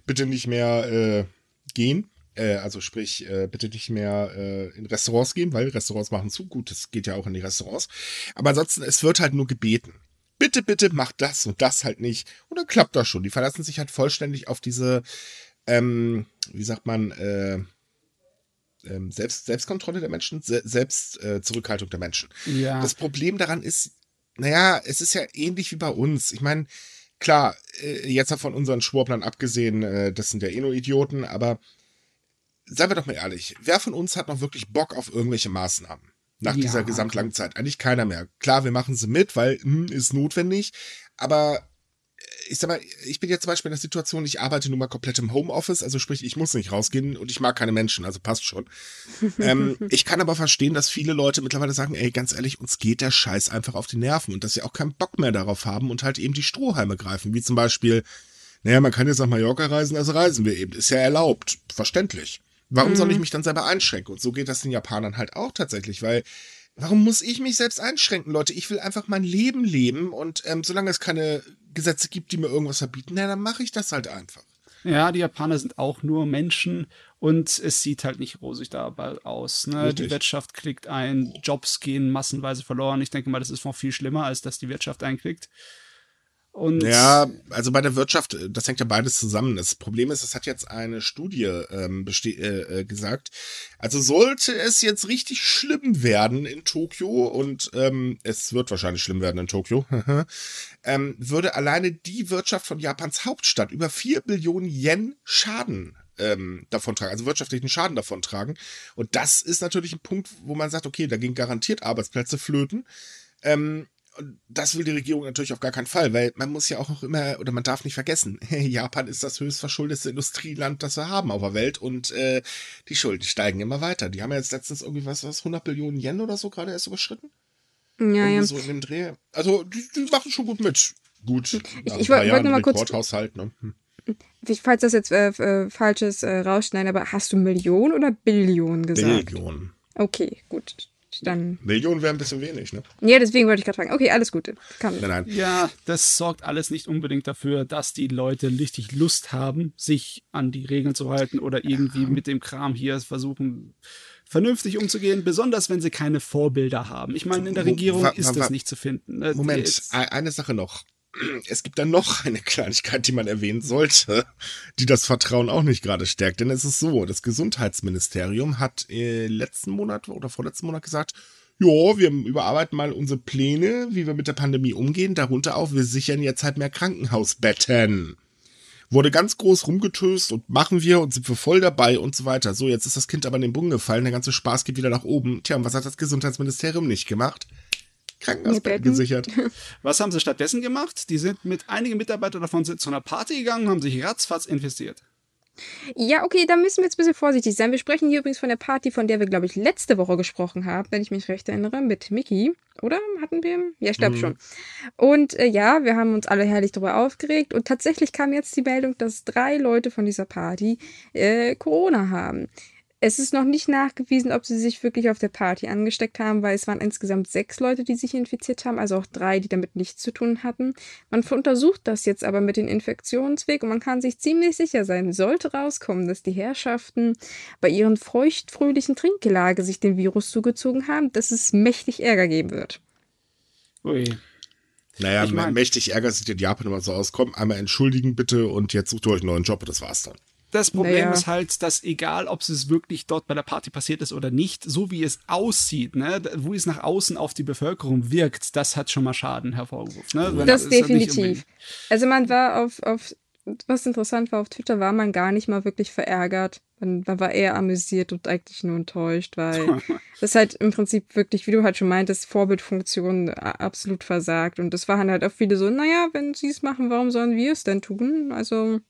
bitte nicht mehr äh, gehen. Äh, also sprich, äh, bitte nicht mehr äh, in Restaurants gehen, weil Restaurants machen zu. Gut, das geht ja auch in die Restaurants. Aber ansonsten, es wird halt nur gebeten. Bitte, bitte macht das und das halt nicht. Und dann klappt das schon. Die verlassen sich halt vollständig auf diese, ähm, wie sagt man, äh, ähm, Selbst, Selbstkontrolle der Menschen, Se Selbstzurückhaltung äh, Zurückhaltung der Menschen. Ja. Das Problem daran ist, naja, es ist ja ähnlich wie bei uns. Ich meine, klar, äh, jetzt von unseren Schwurblern abgesehen, äh, das sind ja eh nur Idioten, aber seien wir doch mal ehrlich, wer von uns hat noch wirklich Bock auf irgendwelche Maßnahmen? Nach Ja. dieser gesamtlangen Zeit. Eigentlich keiner mehr. Klar, wir machen sie mit, weil hm, ist notwendig, aber ich sag mal, ich bin jetzt zum Beispiel in der Situation, ich arbeite nun mal komplett im Homeoffice, also sprich, ich muss nicht rausgehen und ich mag keine Menschen, also passt schon. ähm, ich kann aber verstehen, dass viele Leute mittlerweile sagen, ey, ganz ehrlich, uns geht der Scheiß einfach auf die Nerven und dass sie auch keinen Bock mehr darauf haben und halt eben die Strohhalme greifen, wie zum Beispiel, naja, man kann jetzt nach Mallorca reisen, also reisen wir eben. Ist ja erlaubt, verständlich. Warum soll ich mich dann selber einschränken? Und so geht das den Japanern halt auch tatsächlich, weil Warum muss ich mich selbst einschränken, Leute? Ich will einfach mein Leben leben und ähm, solange es keine Gesetze gibt, die mir irgendwas verbieten, na, dann mache ich das halt einfach. Ja, die Japaner sind auch nur Menschen und es sieht halt nicht rosig dabei aus. Ne? Richtig. Die Wirtschaft klickt ein, Jobs gehen massenweise verloren. Ich denke mal, das ist noch viel schlimmer, als dass die Wirtschaft einklickt. Und Ja, also bei der Wirtschaft, äh, das hängt ja beides zusammen. Das Problem ist, es hat jetzt eine Studie ähm, äh, äh, gesagt. Also sollte es jetzt richtig schlimm werden in Tokio und ähm, es wird wahrscheinlich schlimm werden in Tokio, ähm, würde alleine die Wirtschaft von Japans Hauptstadt über 4 Billionen Yen Schaden ähm, davontragen, also wirtschaftlichen Schaden davontragen. Und das ist natürlich ein Punkt, wo man sagt, okay, da gehen garantiert Arbeitsplätze flöten. Ähm, und das will die Regierung natürlich auf gar keinen Fall, weil man muss ja auch noch immer, oder man darf nicht vergessen, Japan ist das höchst verschuldete Industrieland, das wir haben auf der Welt und äh, die Schulden steigen immer weiter. Die haben ja jetzt letztens irgendwie was, was 100 Billionen Yen oder so gerade erst überschritten. Ja, Irgendwie ja. so in dem Dreh. Also, die, die machen schon gut mit. Gut. ich wollt- wollte Jahren noch mal kurz- ne? Hm. Ich- Falls das jetzt äh, äh, falsches äh, rausschneiden, aber hast du Millionen oder Billionen gesagt? Billionen. Okay, gut. Dann. Millionen wäre ein bisschen wenig, ne? Ja, deswegen wollte ich gerade fragen. Okay, alles Gute. Kann. Nein, nein. Ja, das sorgt alles nicht unbedingt dafür, dass die Leute richtig Lust haben, sich an die Regeln zu halten oder irgendwie mit dem Kram hier versuchen, vernünftig umzugehen, besonders wenn sie keine Vorbilder haben. Ich meine, in der Regierung wa- ist das nicht zu finden. ne? Moment, Jetzt- e- eine Sache noch. Es gibt dann noch eine Kleinigkeit, die man erwähnen sollte, die das Vertrauen auch nicht gerade stärkt. Denn es ist so, das Gesundheitsministerium hat äh, letzten Monat oder vorletzten Monat gesagt, ja, wir überarbeiten mal unsere Pläne, wie wir mit der Pandemie umgehen. Darunter auch, wir sichern jetzt halt mehr Krankenhausbetten. Wurde ganz groß rumgetöst und machen wir und sind wir voll dabei und so weiter. So, jetzt ist das Kind aber in den Boden gefallen, der ganze Spaß geht wieder nach oben. Tja, und was hat das Gesundheitsministerium nicht gemacht? Krankenhausbetten Betten. gesichert. Was haben sie stattdessen gemacht? Die sind mit einigen Mitarbeitern davon zu einer Party gegangen, haben sich ratzfatz investiert. Ja, okay, da müssen wir jetzt ein bisschen vorsichtig sein. Wir sprechen hier übrigens von der Party, von der wir, glaube ich, letzte Woche gesprochen haben, wenn ich mich recht erinnere, mit Mickey. Oder? Hatten wir? Ja, ich glaube schon. Und äh, ja, wir haben uns alle herrlich darüber aufgeregt. Und tatsächlich kam jetzt die Meldung, dass drei Leute von dieser Party äh, Corona haben. Es ist noch nicht nachgewiesen, ob sie sich wirklich auf der Party angesteckt haben, weil es waren insgesamt sechs Leute, die sich infiziert haben, also auch drei, die damit nichts zu tun hatten. Man untersucht das jetzt aber mit dem Infektionsweg und man kann sich ziemlich sicher sein, sollte rauskommen, dass die Herrschaften bei ihren feuchtfröhlichen Trinkgelage sich den Virus zugezogen haben, dass es mächtig Ärger geben wird. Ui. Naja, Ich mein- mächtig ärgert sich in Japan immer so aus. Komm, einmal entschuldigen bitte und jetzt sucht ihr euch einen neuen Job und das war's dann. Das Problem Naja. ist halt, dass egal, ob es wirklich dort bei der Party passiert ist oder nicht, so wie es aussieht, ne, wo es nach außen auf die Bevölkerung wirkt, das hat schon mal Schaden hervorgerufen. Ne? Das nicht definitiv. Also man war auf, auf, was interessant war, auf Twitter war man gar nicht mal wirklich verärgert. Man, man war eher amüsiert und eigentlich nur enttäuscht, weil das halt im Prinzip wirklich, wie du halt schon meintest, Vorbildfunktion absolut versagt. Und das waren halt auch viele so, naja, wenn sie es machen, warum sollen wir es denn tun? Also,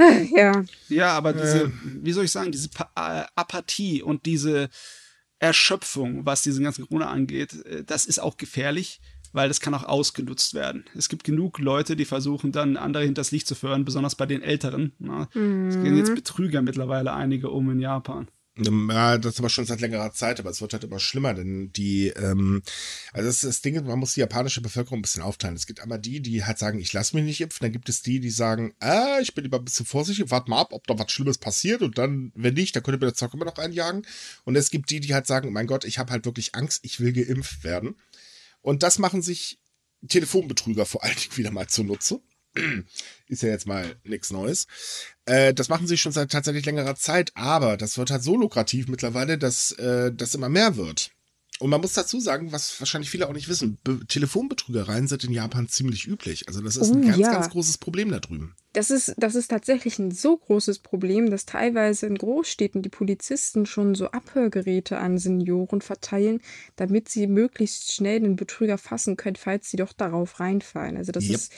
ja. Ja, aber diese, wie soll ich sagen, diese Pa- äh, Apathie und diese Erschöpfung, was diesen ganzen Corona angeht, äh, das ist auch gefährlich, weil das kann auch ausgenutzt werden. Es gibt genug Leute, die versuchen dann andere hinters Licht zu führen, besonders bei den Älteren. Na, Es gehen jetzt Betrüger mittlerweile einige um in Japan. Ja, das aber schon seit längerer Zeit, aber es wird halt immer schlimmer, denn die, ähm, also das ist das Ding, man muss die japanische Bevölkerung ein bisschen aufteilen. Es gibt einmal die, die halt sagen, ich lasse mich nicht impfen, dann gibt es die, die sagen, ah, ich bin lieber ein bisschen vorsichtig, warte mal ab, ob da was Schlimmes passiert und dann, wenn nicht, dann könnt ihr mir das Zeug immer noch einjagen. Und es gibt die, die halt sagen, mein Gott, ich habe halt wirklich Angst, ich will geimpft werden. Und das machen sich Telefonbetrüger vor allen Dingen wieder mal zunutze. Ist ja jetzt mal nichts Neues. Äh, das machen sie schon seit tatsächlich längerer Zeit, aber das wird halt so lukrativ mittlerweile, dass äh, das immer mehr wird. Und man muss dazu sagen, was wahrscheinlich viele auch nicht wissen, Be Telefonbetrügereien sind in Japan ziemlich üblich. Also das ist ein Oh, ganz, ja. ganz großes Problem da drüben. Das ist, das ist tatsächlich ein so großes Problem, dass teilweise in Großstädten die Polizisten schon so Abhörgeräte an Senioren verteilen, damit sie möglichst schnell den Betrüger fassen können, falls sie doch darauf reinfallen. Also das Yep. ist,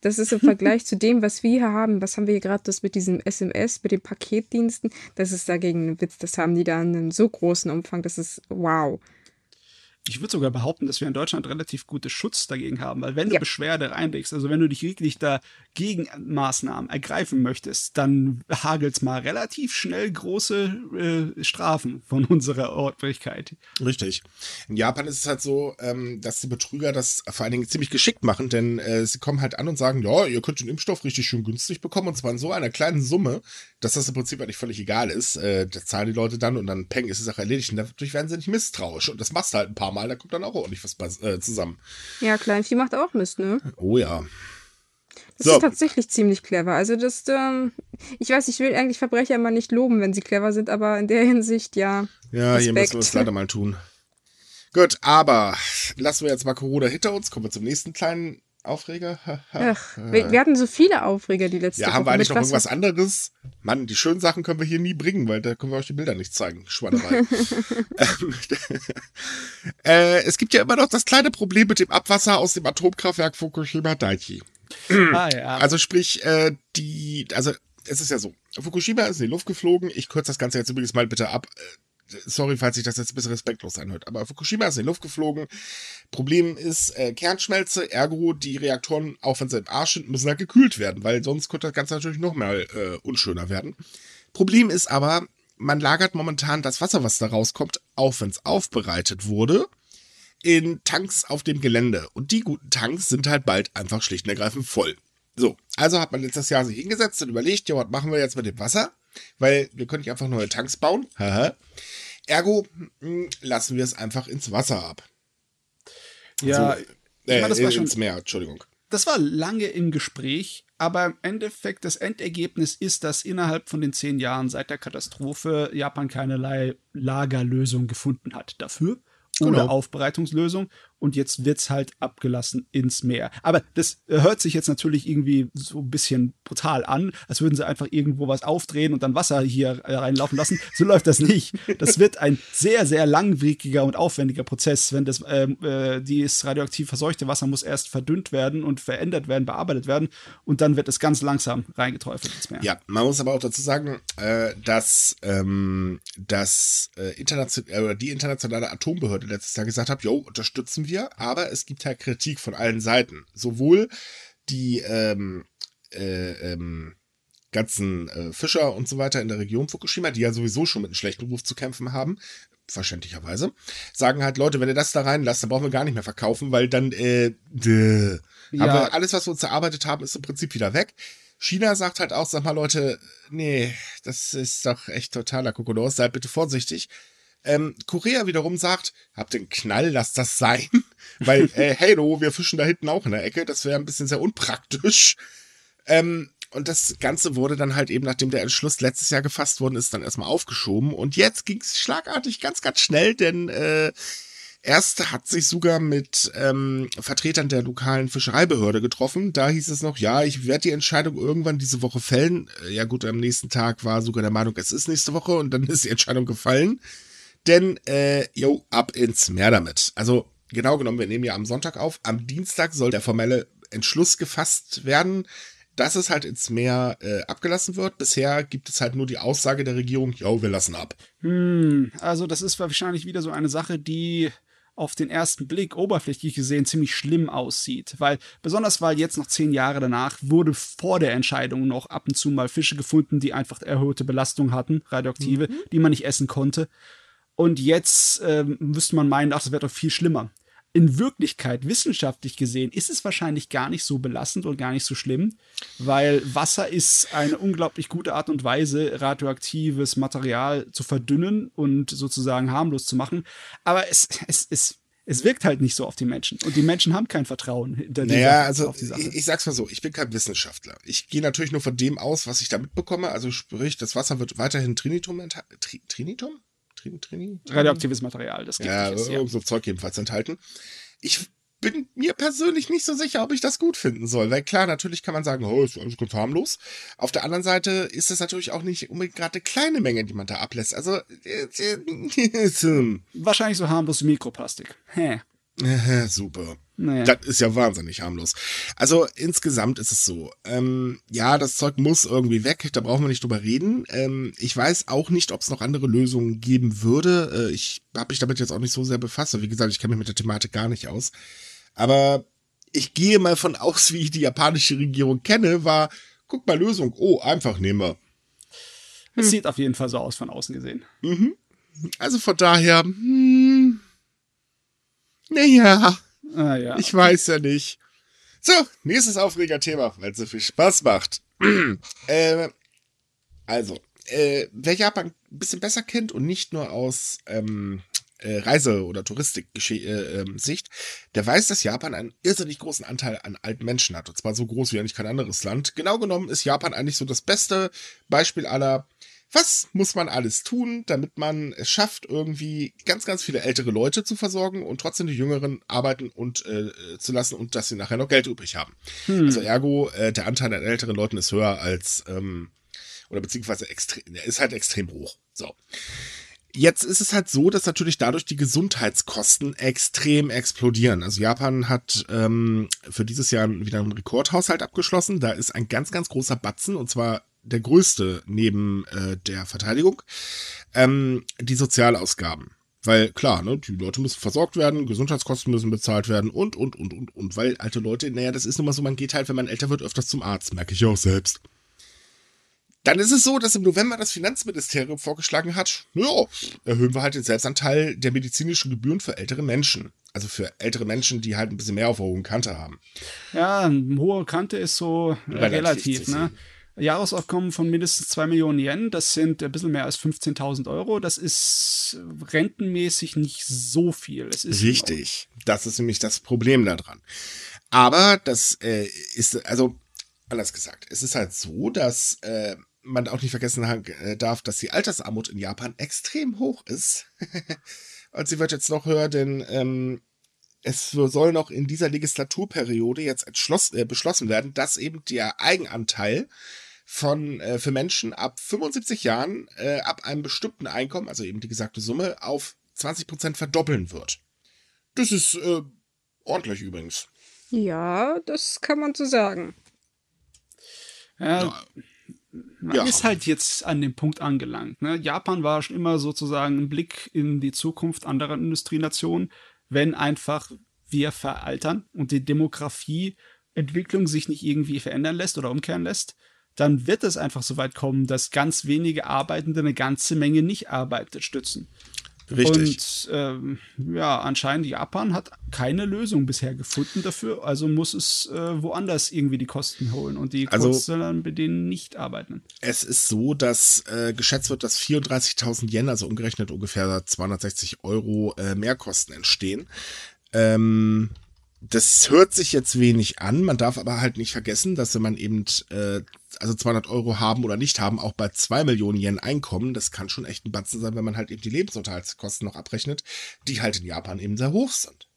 das ist im Vergleich zu dem, was wir hier haben. Was haben wir hier gerade das mit diesem SMS, mit den Paketdiensten? Das ist dagegen ein Witz. Das haben die da in einem so großen Umfang. Das ist wow. Ich würde sogar behaupten, dass wir in Deutschland relativ gute Schutz dagegen haben, weil wenn du Ja. Beschwerde reinlegst, also wenn du dich wirklich da Gegenmaßnahmen ergreifen möchtest, dann hagelt's mal relativ schnell große äh, Strafen von unserer Ordentlichkeit. Richtig. In Japan ist es halt so, ähm, dass die Betrüger das vor allen Dingen ziemlich geschickt machen, denn äh, sie kommen halt an und sagen, ja, ihr könnt den Impfstoff richtig schön günstig bekommen und zwar in so einer kleinen Summe, dass das im Prinzip eigentlich völlig egal ist. Äh, das zahlen die Leute dann und dann peng ist die Sache erledigt und dadurch werden sie nicht misstrauisch und das machst du halt ein paar Mal, da kommt dann auch ordentlich was äh, zusammen. Ja, Kleinvieh macht auch Mist, ne? Oh ja. Das So. ist tatsächlich ziemlich clever. Also das, ähm, ich weiß, ich will eigentlich Verbrecher immer nicht loben, wenn sie clever sind, aber in der Hinsicht, ja. Ja, hier müssen Respekt. wir es leider mal tun. Gut, aber lassen wir jetzt mal Corona hinter uns, kommen wir zum nächsten kleinen Aufreger? Ach, wir, wir hatten so viele Aufreger die letzte Ja, Woche. haben wir eigentlich mit noch was- irgendwas anderes? Mann, die schönen Sachen können wir hier nie bringen, weil da können wir euch die Bilder nicht zeigen. Schweinerei. Ähm, äh, es gibt ja immer noch das kleine Problem mit dem Abwasser aus dem Atomkraftwerk Fukushima Daiichi. Ah, ja. Also sprich, äh, die, also es ist ja so, Fukushima ist in die Luft geflogen. Ich kürze das Ganze jetzt übrigens mal bitte ab. Sorry, falls sich das jetzt ein bisschen respektlos anhört. Aber Fukushima ist in die Luft geflogen. Problem ist äh, Kernschmelze, ergo die Reaktoren, auch wenn sie im Arsch sind, müssen halt gekühlt werden, weil sonst könnte das Ganze natürlich noch mal äh, unschöner werden. Problem ist aber, man lagert momentan das Wasser, was da rauskommt, auch wenn es aufbereitet wurde, in Tanks auf dem Gelände. Und die guten Tanks sind halt bald einfach schlicht und ergreifend voll. So, also hat man letztes Jahr sich hingesetzt und überlegt, ja, was machen wir jetzt mit dem Wasser? Weil wir können nicht einfach neue Tanks bauen. Ergo mh, lassen wir es einfach ins Wasser ab. ja, so, ich Äh, meine, das war schon ins Meer, Entschuldigung. das war lange im Gespräch, aber im Endeffekt, das Endergebnis ist, dass innerhalb von den zehn Jahren seit der Katastrophe Japan keinerlei Lagerlösung gefunden hat dafür. Oder Genau. Aufbereitungslösung und jetzt wird's halt abgelassen ins Meer. Aber das hört sich jetzt natürlich irgendwie so ein bisschen brutal an, als würden sie einfach irgendwo was aufdrehen und dann Wasser hier äh, reinlaufen lassen. So läuft das nicht. Das wird ein sehr, sehr langwieriger und aufwendiger Prozess, wenn das, ähm, äh, dieses radioaktiv verseuchte Wasser muss erst verdünnt werden und verändert werden, bearbeitet werden und dann wird es ganz langsam reingeträufelt ins Meer. Ja, man muss aber auch dazu sagen, äh, dass, ähm, dass äh, internation äh, die internationale Atombehörde letztes Jahr gesagt hat, jo, unterstützen wir, aber es gibt halt Kritik von allen Seiten. Sowohl die ähm, äh, ähm, ganzen äh, Fischer und so weiter in der Region Fukushima, die ja sowieso schon mit einem schlechten Ruf zu kämpfen haben, verständlicherweise, sagen halt, Leute, wenn ihr das da reinlasst, dann brauchen wir gar nicht mehr verkaufen, weil dann, äh, däh, Ja. aber alles, was wir uns erarbeitet haben, ist im Prinzip wieder weg. China sagt halt auch, sag mal, Leute, nee, das ist doch echt totaler Kokodos, seid bitte vorsichtig. Ähm, Korea wiederum sagt, habt den Knall, lasst das sein. Weil, äh, Halo, wir fischen da hinten auch in der Ecke, das wäre ein bisschen sehr unpraktisch. Ähm, und das Ganze wurde dann halt eben, nachdem der Entschluss letztes Jahr gefasst worden ist, dann erstmal aufgeschoben. Und jetzt ging es schlagartig ganz, ganz schnell, denn äh, erst hat sich sogar mit ähm, Vertretern der lokalen Fischereibehörde getroffen. Da hieß es noch, ja, ich werde die Entscheidung irgendwann diese Woche fällen. Äh, Ja gut, am nächsten Tag war sogar der Meinung, es ist nächste Woche und dann ist die Entscheidung gefallen. Denn, äh, jo, ab ins Meer damit. Also, genau genommen, wir nehmen ja am Sonntag auf. Am Dienstag soll der formelle Entschluss gefasst werden, dass es halt ins Meer äh, abgelassen wird. Bisher gibt es halt nur die Aussage der Regierung, jo, wir lassen ab. Hm, also das ist wahrscheinlich wieder so eine Sache, die auf den ersten Blick oberflächlich gesehen ziemlich schlimm aussieht. Weil, besonders weil jetzt noch zehn Jahre danach wurde vor der Entscheidung noch ab und zu mal Fische gefunden, die einfach erhöhte Belastung hatten, radioaktive, die man nicht essen konnte. Und jetzt ähm, müsste man meinen, ach, das wäre doch viel schlimmer. In Wirklichkeit, wissenschaftlich gesehen, ist es wahrscheinlich gar nicht so belastend und gar nicht so schlimm, weil Wasser ist eine unglaublich gute Art und Weise, radioaktives Material zu verdünnen und sozusagen harmlos zu machen. Aber es, es, es, es wirkt halt nicht so auf die Menschen. Und die Menschen haben kein Vertrauen hinter dieser, Naja, also auf die Sache. ich, ich sag's mal so, ich bin kein Wissenschaftler. Ich gehe natürlich nur von dem aus, was ich da mitbekomme. Also sprich, das Wasser wird weiterhin Trinitum enthalten. Tri Trinitum? Trin Trinitum? Radioaktives Material, das gibt Ja, es. Ja. so Zeug jedenfalls enthalten. Ich bin mir persönlich nicht so sicher, ob ich das gut finden soll. Weil klar, natürlich kann man sagen, oh, ist alles ganz harmlos. Auf der anderen Seite ist es natürlich auch nicht unbedingt gerade eine kleine Menge, die man da ablässt. Also, äh, äh. Wahrscheinlich so harmlos wie Mikroplastik. Hä. Äh, super. Naja. Das ist ja wahnsinnig harmlos. Also insgesamt ist es so. Ähm, ja, das Zeug muss irgendwie weg. Da brauchen wir nicht drüber reden. Ähm, ich weiß auch nicht, ob es noch andere Lösungen geben würde. Äh, ich habe mich damit jetzt auch nicht so sehr befasst. Wie gesagt, ich kenne mich mit der Thematik gar nicht aus. Aber ich gehe mal von aus, wie ich die japanische Regierung kenne, war, guck mal, Lösung. Oh, einfach nehmen wir. Es sieht auf jeden Fall so aus von außen gesehen. Also von daher, hm, naja. Ah, ja. Ich weiß ja nicht. So, nächstes Aufregerthema, weil es so viel Spaß macht. äh, also, äh, wer Japan ein bisschen besser kennt und nicht nur aus ähm, äh, Reise- oder Touristik-Sicht, äh, ähm, der weiß, dass Japan einen irrsinnig großen Anteil an alten Menschen hat. Und zwar so groß wie eigentlich kein anderes Land. Genau genommen ist Japan eigentlich so das beste Beispiel aller Was muss man alles tun, damit man es schafft, irgendwie ganz, ganz viele ältere Leute zu versorgen und trotzdem die Jüngeren arbeiten und äh, zu lassen und dass sie nachher noch Geld übrig haben? Hm. Also ergo, äh, der Anteil an älteren Leuten ist höher als, ähm, oder beziehungsweise extrem, ist halt extrem hoch. So. Jetzt ist es halt so, dass natürlich dadurch die Gesundheitskosten extrem explodieren. Also Japan hat ähm, für dieses Jahr wieder einen Rekordhaushalt abgeschlossen. Da ist ein ganz, ganz großer Batzen, und zwar der größte neben äh, der Verteidigung, ähm, die Sozialausgaben. Weil klar, ne, die Leute müssen versorgt werden, Gesundheitskosten müssen bezahlt werden und, und, und, und, und. Weil alte Leute, naja, das ist nun mal so, man geht halt, wenn man älter wird, öfters zum Arzt, merke ich auch selbst. Dann ist es so, dass im November das Finanzministerium vorgeschlagen hat, ja, erhöhen wir halt den Selbstanteil der medizinischen Gebühren für ältere Menschen. Also für ältere Menschen, die halt ein bisschen mehr auf der hohen Kante haben. Ja, eine hohe Kante ist so äh, relativ, relativ ne? Jahresaufkommen von mindestens 2 Millionen Yen, das sind ein bisschen mehr als 15.000 Euro. Das ist rentenmäßig nicht so viel. Richtig, das ist nämlich das Problem daran. Aber das äh, ist, also anders gesagt, es ist halt so, dass äh, man auch nicht vergessen äh, darf, dass die Altersarmut in Japan extrem hoch ist. Und sie wird jetzt noch höher, denn ähm, es soll noch in dieser Legislaturperiode jetzt äh, beschlossen werden, dass eben der Eigenanteil von äh, für Menschen ab 75 Jahren äh, ab einem bestimmten Einkommen, also eben die gesagte Summe, auf 20 Prozent verdoppeln wird. Das ist äh, ordentlich übrigens. Ja, das kann man so sagen. Ja, ja. Man ja. ist halt jetzt an dem Punkt angelangt. Ne? Japan war schon immer sozusagen ein Blick in die Zukunft anderer Industrienationen, wenn einfach wir veraltern und die Demografieentwicklung sich nicht irgendwie verändern lässt oder umkehren lässt, dann wird es einfach so weit kommen, dass ganz wenige Arbeitende eine ganze Menge Nicht-Arbeit stützen. Richtig. Und ähm, ja, anscheinend Japan hat keine Lösung bisher gefunden dafür, also muss es äh, woanders irgendwie die Kosten holen und die also, Kurzzeller bei denen nicht arbeiten. Es ist so, dass äh, geschätzt wird, dass 34.000 Yen, also umgerechnet ungefähr 260 Euro äh, Mehrkosten entstehen. Ähm, das hört sich jetzt wenig an, man darf aber halt nicht vergessen, dass wenn man eben äh, also 200 Euro haben oder nicht haben, auch bei 2 Millionen Yen Einkommen, das kann schon echt ein Batzen sein, wenn man halt eben die Lebensunterhaltskosten noch abrechnet, die halt in Japan eben sehr hoch sind.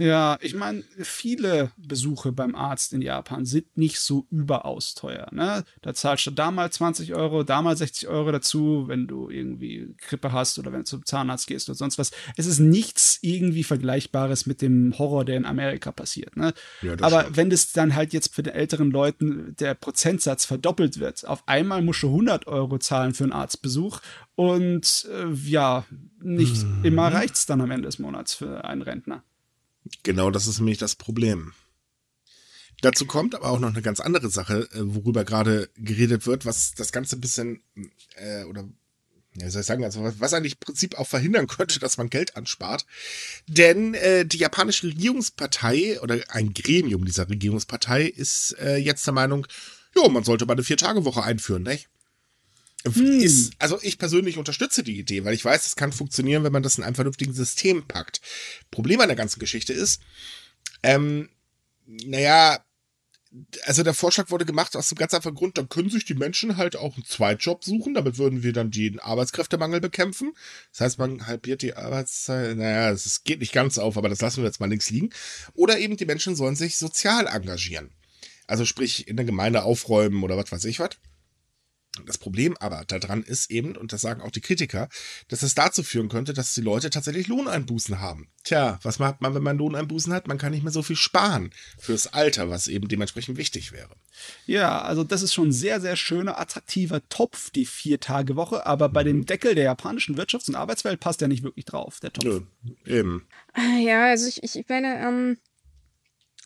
Ja, ich meine, viele Besuche beim Arzt in Japan sind nicht so überaus teuer. Ne? Da zahlst du da mal 20 Euro, da mal 60 Euro dazu, wenn du irgendwie Grippe hast oder wenn du zum Zahnarzt gehst oder sonst was. Es ist nichts irgendwie Vergleichbares mit dem Horror, der in Amerika passiert. Ne? Ja, Aber stimmt. wenn das dann halt jetzt für die älteren Leuten der Prozentsatz verdoppelt wird, auf einmal musst du 100 Euro zahlen für einen Arztbesuch und äh, ja, nicht mhm. immer reicht es dann am Ende des Monats für einen Rentner. Genau das ist nämlich das Problem. Dazu kommt aber auch noch eine ganz andere Sache, äh, worüber gerade geredet wird, was das Ganze ein bisschen, äh, oder ja, wie soll ich sagen, also was eigentlich im Prinzip auch verhindern könnte, dass man Geld anspart. Denn äh, die japanische Regierungspartei oder ein Gremium dieser Regierungspartei ist äh, jetzt der Meinung, jo, man sollte mal eine Vier-Tage-Woche einführen, nicht? Hm. Ist, also ich persönlich unterstütze die Idee, weil ich weiß, es kann funktionieren, wenn man das in einem vernünftigen System packt. Problem an der ganzen Geschichte ist, ähm, naja, also der Vorschlag wurde gemacht aus dem ganz einfachen Grund, dann können sich die Menschen halt auch einen Zweitjob suchen, damit würden wir dann den Arbeitskräftemangel bekämpfen. Das heißt, man halbiert die Arbeitszeit, naja, es geht nicht ganz auf, aber das lassen wir jetzt mal links liegen. Oder eben die Menschen sollen sich sozial engagieren. Also sprich in der Gemeinde aufräumen oder was weiß ich was. Das Problem aber daran ist eben, und das sagen auch die Kritiker, dass es dazu führen könnte, dass die Leute tatsächlich Lohneinbußen haben. Tja, was macht man, wenn man Lohneinbußen hat? Man kann nicht mehr so viel sparen fürs Alter, was eben dementsprechend wichtig wäre. Ja, also das ist schon ein sehr, sehr schöner, attraktiver Topf, die Vier-Tage-Woche, aber bei dem Deckel der japanischen Wirtschafts- und Arbeitswelt passt der nicht wirklich drauf, der Topf. Nö, eben. Ja, also ich, ich meine, ähm,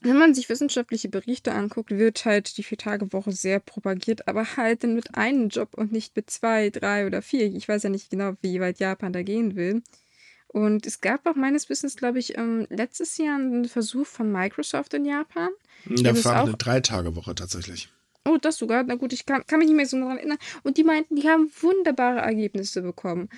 wenn man sich wissenschaftliche Berichte anguckt, wird halt die Vier-Tage-Woche sehr propagiert, aber halt dann mit einem Job und nicht mit zwei, drei oder vier. Ich weiß ja nicht genau, wie weit Japan da gehen will. Und es gab auch meines Wissens, glaube ich, ähm, letztes Jahr einen Versuch von Microsoft in Japan. Da war eine Drei-Tage-Woche tatsächlich. Oh, das sogar? Na gut, ich kann, kann mich nicht mehr so daran erinnern. Und die meinten, die haben wunderbare Ergebnisse bekommen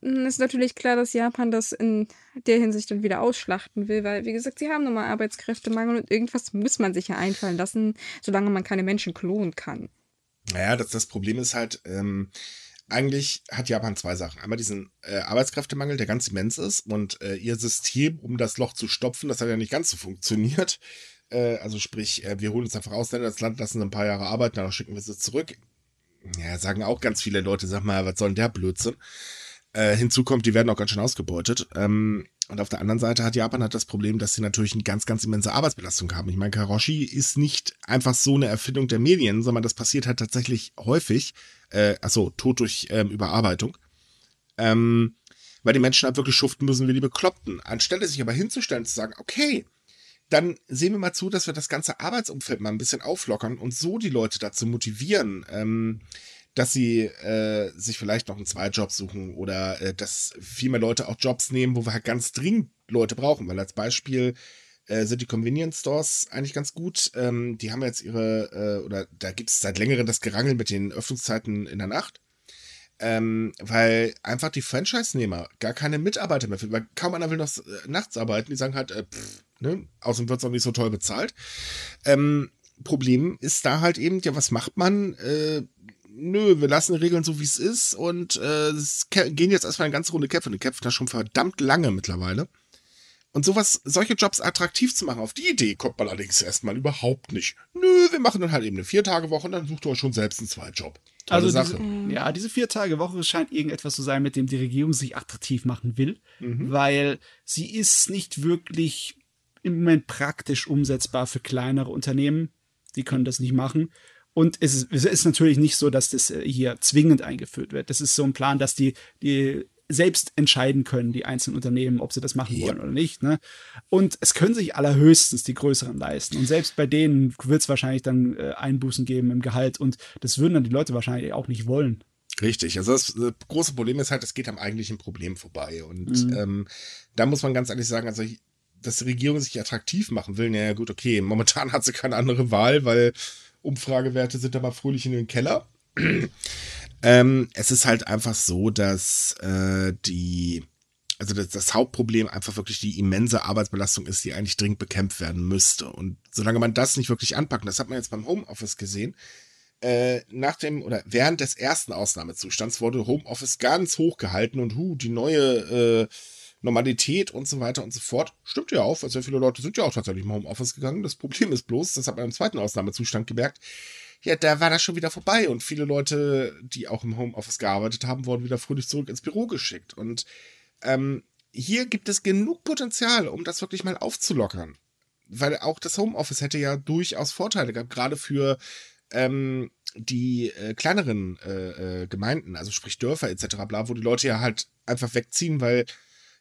ist natürlich klar, dass Japan das in der Hinsicht dann wieder ausschlachten will, weil, wie gesagt, sie haben nun mal Arbeitskräftemangel und irgendwas muss man sich ja einfallen lassen, solange man keine Menschen klonen kann. Naja, das, das Problem ist halt, ähm, eigentlich hat Japan zwei Sachen. Einmal diesen äh, Arbeitskräftemangel, der ganz immens ist und äh, ihr System, um das Loch zu stopfen, das hat ja nicht ganz so funktioniert. Äh, also sprich, äh, wir holen uns einfach Ausländer ins Land, lassen ein paar Jahre arbeiten, dann schicken wir sie zurück. Ja, sagen auch ganz viele Leute, sag mal, was soll denn der Blödsinn? Äh, hinzu kommt, die werden auch ganz schön ausgebeutet. Ähm, und auf der anderen Seite hat Japan halt das Problem, dass sie natürlich eine ganz, ganz immense Arbeitsbelastung haben. Ich meine, Karoshi ist nicht einfach so eine Erfindung der Medien, sondern das passiert halt tatsächlich häufig. Äh, achso, Tod durch ähm, Überarbeitung. Ähm, weil die Menschen halt wirklich schuften müssen wie die Bekloppten. Anstelle sich aber hinzustellen und zu sagen, okay, dann sehen wir mal zu, dass wir das ganze Arbeitsumfeld mal ein bisschen auflockern und so die Leute dazu motivieren, ähm, dass sie äh, sich vielleicht noch einen Zweitjob suchen oder äh, dass viel mehr Leute auch Jobs nehmen, wo wir halt ganz dringend Leute brauchen. Weil als Beispiel äh, sind die Convenience Stores eigentlich ganz gut. Ähm, die haben jetzt ihre, äh, oder da gibt es seit längerem das Gerangel mit den Öffnungszeiten in der Nacht. Ähm, weil einfach die Franchise-Nehmer gar keine Mitarbeiter mehr finden, weil kaum einer will noch äh, nachts arbeiten. Die sagen halt, äh, pff, ne, außerdem wird es auch nicht so toll bezahlt. Ähm, Problem ist da halt eben, ja, was macht man? Äh, nö, wir lassen die Regeln so, wie es ist und äh, es gehen jetzt erstmal eine ganze Runde kämpfen. Die kämpfen da schon verdammt lange mittlerweile. Und sowas, solche Jobs attraktiv zu machen, auf die Idee kommt man allerdings erstmal überhaupt nicht. Nö, wir machen dann halt eben eine Vier-Tage-Woche und dann sucht ihr euch schon selbst einen Zweitjob. Tolle also Sache. Diese, ja, diese Vier-Tage-Woche scheint irgendetwas zu sein, mit dem die Regierung sich attraktiv machen will, mhm. weil sie ist nicht wirklich im Moment praktisch umsetzbar für kleinere Unternehmen. Die können das nicht machen. Und es ist, es ist natürlich nicht so, dass das äh, hier zwingend eingeführt wird. Das ist so ein Plan, dass die, die selbst entscheiden können, die einzelnen Unternehmen, ob sie das machen wollen oder nicht. Ne? Und es können sich allerhöchstens die größeren leisten. Und selbst bei denen wird es wahrscheinlich dann äh, Einbußen geben im Gehalt. Und das würden dann die Leute wahrscheinlich auch nicht wollen. Richtig, also das, das große Problem ist halt, es geht am eigentlichen Problem vorbei. Und mhm. ähm, da muss man ganz ehrlich sagen, also dass die Regierung sich attraktiv machen will, naja gut, okay, momentan hat sie keine andere Wahl, weil Umfragewerte sind aber fröhlich in den Keller. ähm, es ist halt einfach so, dass äh, die, also das, das, Hauptproblem einfach wirklich die immense Arbeitsbelastung ist, die eigentlich dringend bekämpft werden müsste. Und solange man das nicht wirklich anpackt, das hat man jetzt beim Homeoffice gesehen, äh, nach dem oder während des ersten Ausnahmezustands wurde Homeoffice ganz hoch gehalten und hu, die neue äh, Normalität und so weiter und so fort. Stimmt ja auch, weil sehr viele Leute sind ja auch tatsächlich im Homeoffice gegangen. Das Problem ist bloß, das hat man im zweiten Ausnahmezustand gemerkt, ja, da war das schon wieder vorbei und viele Leute, die auch im Homeoffice gearbeitet haben, wurden wieder fröhlich zurück ins Büro geschickt. Und ähm, hier gibt es genug Potenzial, um das wirklich mal aufzulockern. Weil auch das Homeoffice hätte ja durchaus Vorteile gehabt, gerade für ähm, die äh, kleineren äh, äh, Gemeinden, also sprich Dörfer etc., bla, wo die Leute ja halt einfach wegziehen, weil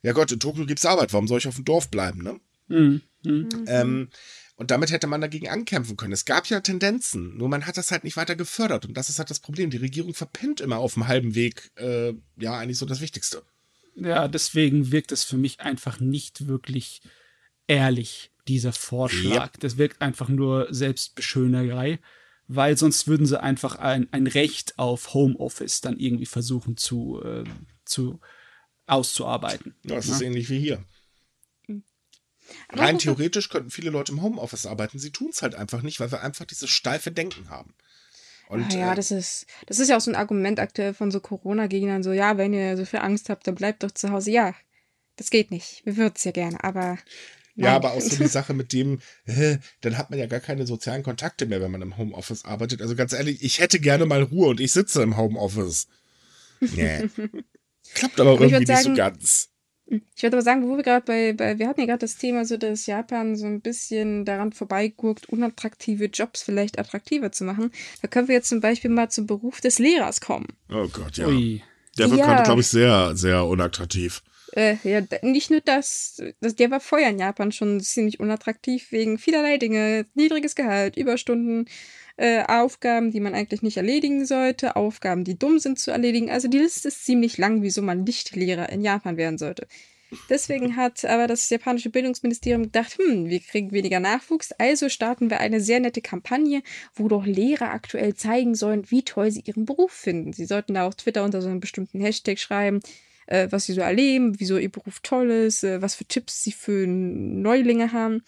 ja Gott, in Tokio gibt es Arbeit, warum soll ich auf dem Dorf bleiben, ne? Mhm. Mhm. Ähm, und damit hätte man dagegen ankämpfen können. Es gab ja Tendenzen, nur man hat das halt nicht weiter gefördert. Und das ist halt das Problem. Die Regierung verpennt immer auf dem halben Weg, äh, ja, eigentlich so das Wichtigste. Ja, deswegen wirkt es für mich einfach nicht wirklich ehrlich, dieser Vorschlag. Ja. Das wirkt einfach nur Selbstbeschönerei, weil sonst würden sie einfach ein, ein Recht auf Homeoffice dann irgendwie versuchen zu, äh, zu auszuarbeiten. Ja, das ja? ist ähnlich wie hier. Rein theoretisch könnten viele Leute im Homeoffice arbeiten. Sie tun es halt einfach nicht, weil wir einfach dieses steife Denken haben. Und, ja, äh, das ist, das ist ja auch so ein Argument aktuell von so Corona-Gegnern, so, ja, wenn ihr so viel Angst habt, dann bleibt doch zu Hause. Ja, das geht nicht. Wir würden es ja gerne, aber. Nein. Ja, aber auch so die Sache mit dem, äh, dann hat man ja gar keine sozialen Kontakte mehr, wenn man im Homeoffice arbeitet. Also ganz ehrlich, ich hätte gerne mal Ruhe und ich sitze im Homeoffice. Nee. Klappt aber, aber irgendwie sagen, nicht so ganz. Ich würde aber sagen, wo wir gerade bei, bei, wir hatten ja gerade das Thema so, dass Japan so ein bisschen daran vorbeiguckt, unattraktive Jobs vielleicht attraktiver zu machen. Da können wir jetzt zum Beispiel mal zum Beruf des Lehrers kommen. Oh Gott, ja. Ui. Der wird, ja. glaube ich, sehr, sehr unattraktiv. Äh, ja, nicht nur das, das, der war vorher in Japan schon ziemlich unattraktiv wegen vielerlei Dinge. Niedriges Gehalt, Überstunden, äh, Aufgaben, die man eigentlich nicht erledigen sollte, Aufgaben, die dumm sind zu erledigen. Also die Liste ist ziemlich lang, wieso man nicht Lehrer in Japan werden sollte. Deswegen hat aber das japanische Bildungsministerium gedacht, hm, wir kriegen weniger Nachwuchs, also starten wir eine sehr nette Kampagne, wo doch Lehrer aktuell zeigen sollen, wie toll sie ihren Beruf finden. Sie sollten da auf Twitter unter so einem bestimmten Hashtag schreiben, äh, was sie so erleben, wieso ihr Beruf toll ist, äh, was für Tipps sie für Neulinge haben.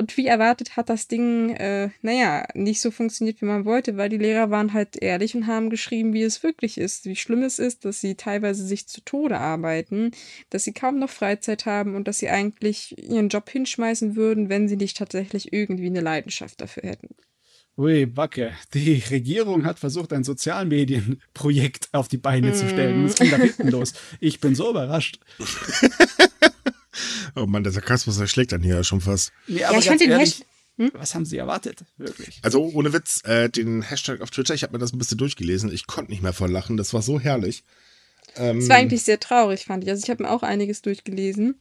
Und wie erwartet hat das Ding, äh, naja, nicht so funktioniert, wie man wollte, weil die Lehrer waren halt ehrlich und haben geschrieben, wie es wirklich ist, wie schlimm es ist, dass sie teilweise sich zu Tode arbeiten, dass sie kaum noch Freizeit haben und dass sie eigentlich ihren Job hinschmeißen würden, wenn sie nicht tatsächlich irgendwie eine Leidenschaft dafür hätten. Ui, Backe. Die Regierung hat versucht, ein Sozialmedienprojekt auf die Beine mm. zu stellen. Und es ging da hinten los. Ich bin so überrascht. oh Mann, der Sarkasmus erschlägt dann hier schon fast. Nee, aber ja, ich fand den ehrlich, hm? Was haben Sie erwartet, wirklich? Also ohne Witz, äh, den Hashtag auf Twitter, ich habe mir das ein bisschen durchgelesen. Ich konnte nicht mehr vor lachen. Das war so herrlich. Ähm, das war eigentlich sehr traurig, fand ich. Also ich habe mir auch einiges durchgelesen.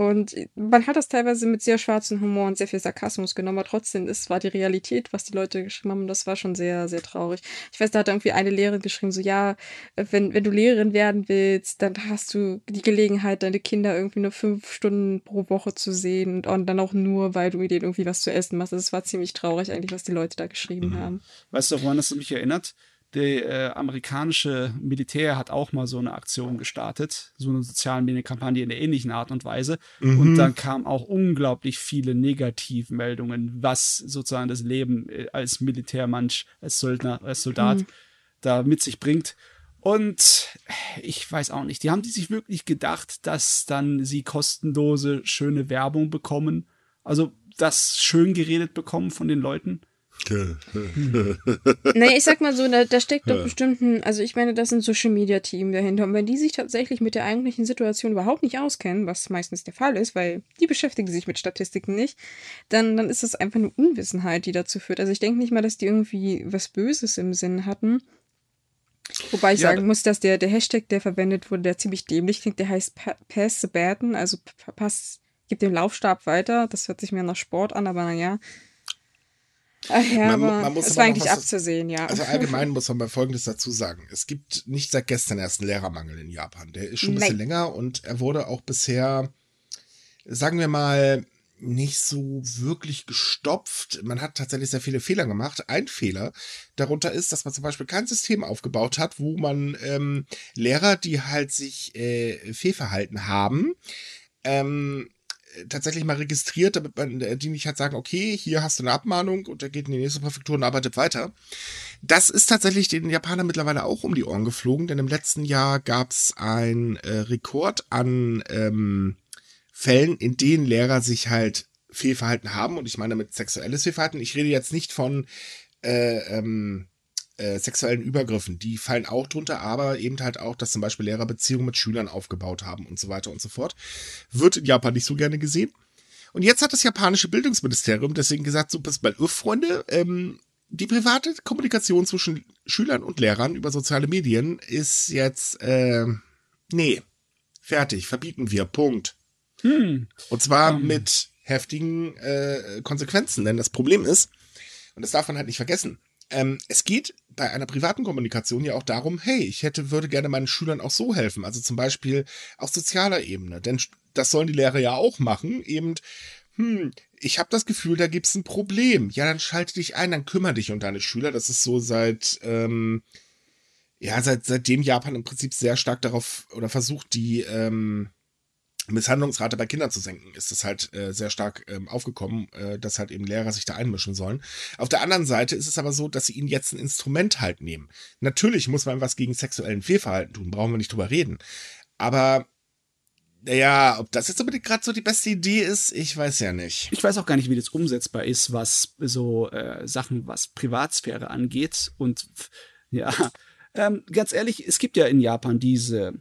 Und man hat das teilweise mit sehr schwarzem Humor und sehr viel Sarkasmus genommen, aber trotzdem, es war die Realität, was die Leute geschrieben haben. Und das war schon sehr, sehr traurig. Ich weiß, da hat irgendwie eine Lehrerin geschrieben, so, ja, wenn, wenn du Lehrerin werden willst, dann hast du die Gelegenheit, deine Kinder irgendwie nur fünf Stunden pro Woche zu sehen und dann auch nur, weil du mit denen irgendwie was zu essen machst. Das war ziemlich traurig eigentlich, was die Leute da geschrieben mhm. haben. Weißt du, woran das mich erinnert? Der äh, amerikanische Militär hat auch mal so eine Aktion gestartet, so eine sozialen Medienkampagne in der ähnlichen Art und Weise. Mhm. Und dann kamen auch unglaublich viele Negativmeldungen, was sozusagen das Leben äh, als Militärmensch, als Söldner, als Soldat mhm. da mit sich bringt. Und ich weiß auch nicht, die haben die sich wirklich gedacht, dass dann sie kostenlose, schöne Werbung bekommen. Also das schön geredet bekommen von den Leuten. Nee, ich sag mal so, da, da steckt doch bestimmt ein, also ich meine, das ist ein Social Media Team dahinter. Und wenn die sich tatsächlich mit der eigentlichen Situation überhaupt nicht auskennen, was meistens der Fall ist, weil die beschäftigen sich mit Statistiken nicht, dann, dann ist das einfach eine Unwissenheit, die dazu führt. Also ich denke nicht mal, dass die irgendwie was Böses im Sinn hatten. Wobei ich ja, sagen muss, dass der, der Hashtag, der verwendet wurde, der ziemlich dämlich klingt, der heißt Pass the Baton, also Pass, gib den Laufstab weiter. Das hört sich mehr nach Sport an, aber naja. Ach ja, man, aber man muss es war eigentlich abzusehen, ja. Also allgemein muss man mal Folgendes dazu sagen. Es gibt nicht seit gestern erst einen Lehrermangel in Japan. Der ist schon ein bisschen Nein. länger und er wurde auch bisher, sagen wir mal, nicht so wirklich gestopft. Man hat tatsächlich sehr viele Fehler gemacht. Ein Fehler darunter ist, dass man zum Beispiel kein System aufgebaut hat, wo man ähm, Lehrer, die halt sich äh, fehlverhalten haben, ähm, tatsächlich mal registriert, damit man äh, die nicht halt sagen, okay, hier hast du eine Abmahnung und er geht in die nächste Präfektur und arbeitet weiter. Das ist tatsächlich den Japanern mittlerweile auch um die Ohren geflogen, denn im letzten Jahr gab es ein äh, Rekord an ähm, Fällen, in denen Lehrer sich halt Fehlverhalten haben und ich meine damit sexuelles Fehlverhalten. Ich rede jetzt nicht von äh, ähm, äh, sexuellen Übergriffen, die fallen auch drunter, aber eben halt auch, dass zum Beispiel Lehrer Beziehungen mit Schülern aufgebaut haben und so weiter und so fort. Wird in Japan nicht so gerne gesehen. Und jetzt hat das japanische Bildungsministerium deswegen gesagt, so, pass mal, Freunde, ähm, die private Kommunikation zwischen Schülern und Lehrern über soziale Medien ist jetzt, äh, nee, fertig, verbieten wir, Punkt. Hm. Und zwar um. mit heftigen äh, Konsequenzen, denn das Problem ist, und das darf man halt nicht vergessen, ähm, es geht bei einer privaten Kommunikation ja auch darum, hey, ich hätte, würde gerne meinen Schülern auch so helfen. Also zum Beispiel auf sozialer Ebene. Denn das sollen die Lehrer ja auch machen. Eben, hm, ich habe das Gefühl, da gibt's ein Problem. Ja, dann schalte dich ein, dann kümmere dich um deine Schüler. Das ist so seit, ähm, ja, seit, seitdem Japan im Prinzip sehr stark darauf oder versucht, die, ähm, Misshandlungsrate bei Kindern zu senken, ist das halt äh, sehr stark ähm, aufgekommen, äh, dass halt eben Lehrer sich da einmischen sollen. Auf der anderen Seite ist es aber so, dass sie ihnen jetzt ein Instrument halt nehmen. Natürlich muss man was gegen sexuellen Fehlverhalten tun, brauchen wir nicht drüber reden. Aber naja, ob das jetzt unbedingt gerade so die beste Idee ist, ich weiß ja nicht. Ich weiß auch gar nicht, wie das umsetzbar ist, was so äh, Sachen, was Privatsphäre angeht. Und ja, ähm, ganz ehrlich, es gibt ja in Japan diese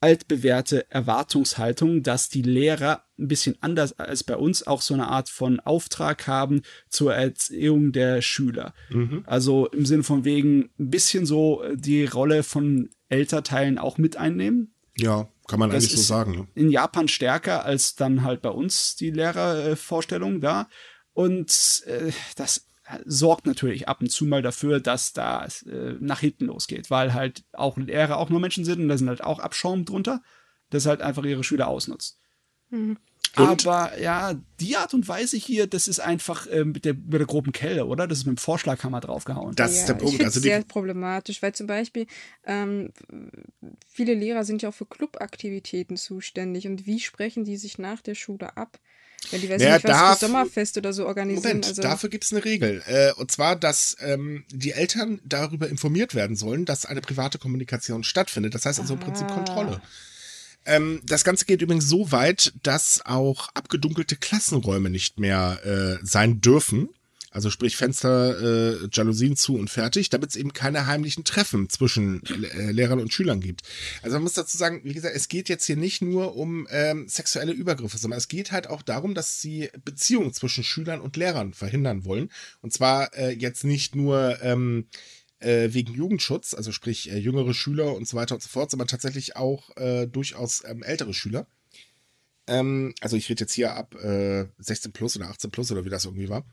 altbewährte Erwartungshaltung, dass die Lehrer ein bisschen anders als bei uns auch so eine Art von Auftrag haben zur Erziehung der Schüler. Mhm. Also im Sinne von wegen ein bisschen so die Rolle von Elternteilen auch mit einnehmen. Ja, kann man das eigentlich so sagen. Ne? In Japan stärker als dann halt bei uns die Lehrervorstellung da. Und äh, das sorgt natürlich ab und zu mal dafür, dass da äh, nach hinten losgeht, weil halt auch Lehrer auch nur Menschen sind und da sind halt auch Abschaum drunter, das halt einfach ihre Schüler ausnutzt. Mhm. Aber ja, die Art und Weise hier, das ist einfach äh, mit, der, mit der groben Kelle, oder? Das ist mit dem Vorschlaghammer draufgehauen. Das ja, ist der Punkt. Ich also sehr problematisch, weil zum Beispiel ähm, viele Lehrer sind ja auch für Clubaktivitäten zuständig und wie sprechen die sich nach der Schule ab? Wenn die, weiß Naja, nicht, was darf- für Sommerfest oder so organisieren. Moment, also, dafür gibt es eine Regel. Äh, und zwar, dass ähm, die Eltern darüber informiert werden sollen, dass eine private Kommunikation stattfindet. Das heißt also im Prinzip Ah. Kontrolle. Ähm, das Ganze geht übrigens so weit, dass auch abgedunkelte Klassenräume nicht mehr äh, sein dürfen. Also sprich Fenster, äh, Jalousien zu und fertig, damit es eben keine heimlichen Treffen zwischen äh, Lehrern und Schülern gibt. Also man muss dazu sagen, wie gesagt, es geht jetzt hier nicht nur um ähm, sexuelle Übergriffe, sondern es geht halt auch darum, dass sie Beziehungen zwischen Schülern und Lehrern verhindern wollen. Und zwar äh, jetzt nicht nur ähm, äh, wegen Jugendschutz, also sprich äh, jüngere Schüler und so weiter und so fort, sondern tatsächlich auch äh, durchaus ähm, ältere Schüler. Ähm, also ich rede jetzt hier ab äh, 16 plus oder 18 plus oder wie das irgendwie war.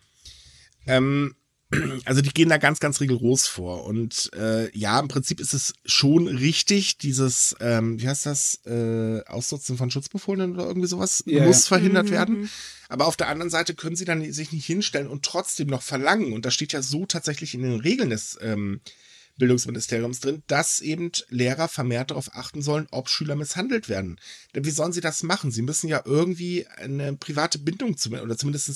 Ähm, also die gehen da ganz, ganz rigoros vor. Und äh, ja, im Prinzip ist es schon richtig, dieses, ähm, wie heißt das, äh, Ausnutzen von Schutzbefohlenen oder irgendwie sowas Ja, muss verhindert Mhm, werden. mhm. Aber auf der anderen Seite können sie dann sich nicht hinstellen und trotzdem noch verlangen, und das steht ja so tatsächlich in den Regeln des ähm, Bildungsministeriums drin, dass eben Lehrer vermehrt darauf achten sollen, ob Schüler misshandelt werden. Denn wie sollen sie das machen? Sie müssen ja irgendwie eine private Bindung zu, oder zumindest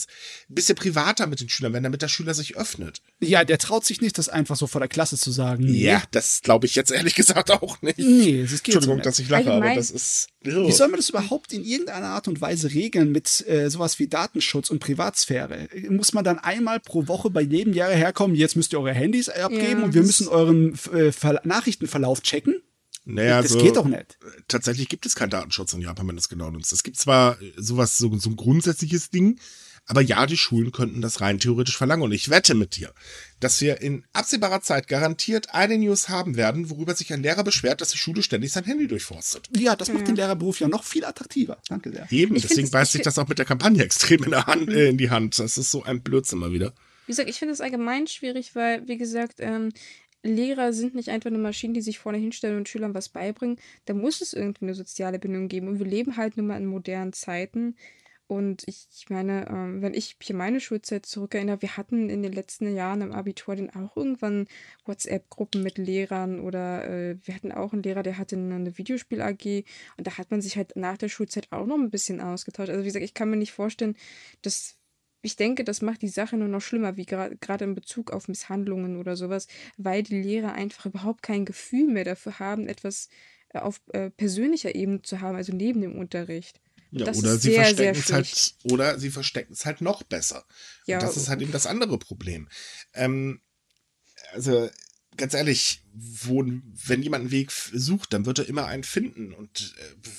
ein bisschen privater mit den Schülern werden, damit der Schüler sich öffnet. Ja, der traut sich nicht, das einfach so vor der Klasse zu sagen. Nee. Ja, das glaube ich jetzt ehrlich gesagt auch nicht. Nee, das geht so Entschuldigung, nicht. dass ich lache, aber Allgemein- das ist. Wie soll man das überhaupt in irgendeiner Art und Weise regeln mit äh, sowas wie Datenschutz und Privatsphäre? Muss man dann einmal pro Woche bei jedem Jahr herkommen, jetzt müsst ihr eure Handys abgeben Ja, und wir das- müssen euren äh, Ver Nachrichtenverlauf checken? Naja, das also, geht doch nicht. tatsächlich gibt es keinen Datenschutz in Japan, wenn du es genau nimmst. Es gibt zwar sowas, so, so ein grundsätzliches Ding, aber ja, die Schulen könnten das rein theoretisch verlangen. Und ich wette mit dir, dass wir in absehbarer Zeit garantiert eine News haben werden, worüber sich ein Lehrer beschwert, dass die Schule ständig sein Handy durchforstet. Ja, das macht den Lehrerberuf ja noch viel attraktiver. Danke sehr. Eben, Ich deswegen beißt ich sich das auch mit der Kampagne extrem in, der Hand, äh, in die Hand. Das ist so ein Blödsinn mal wieder. Wie gesagt, ich finde es allgemein schwierig, weil, wie gesagt, ähm, Lehrer sind nicht einfach nur Maschinen, die sich vorne hinstellen und Schülern was beibringen. Da muss es irgendwie eine soziale Bindung geben. Und wir leben halt nun mal in modernen Zeiten. Und ich, meine, ähm, wenn ich hier meine Schulzeit zurückerinnere, wir hatten in den letzten Jahren im Abitur dann auch irgendwann WhatsApp-Gruppen mit Lehrern oder äh, wir hatten auch einen Lehrer, der hatte eine, Videospiel-AG und da hat man sich halt nach der Schulzeit auch noch ein bisschen ausgetauscht. Also wie gesagt, ich kann mir nicht vorstellen, dass ich denke, das macht die Sache nur noch schlimmer, wie gerade in Bezug auf Misshandlungen oder sowas, weil die Lehrer einfach überhaupt kein Gefühl mehr dafür haben, etwas äh, auf äh, persönlicher Ebene zu haben, also neben dem Unterricht. Ja, das oder sie sehr, verstecken sehr es halt, oder sie verstecken es halt noch besser. Ja, und das ist halt eben das andere Problem. Ähm, also, ganz ehrlich, wo, wenn jemand einen Weg sucht, dann wird er immer einen finden. Und äh,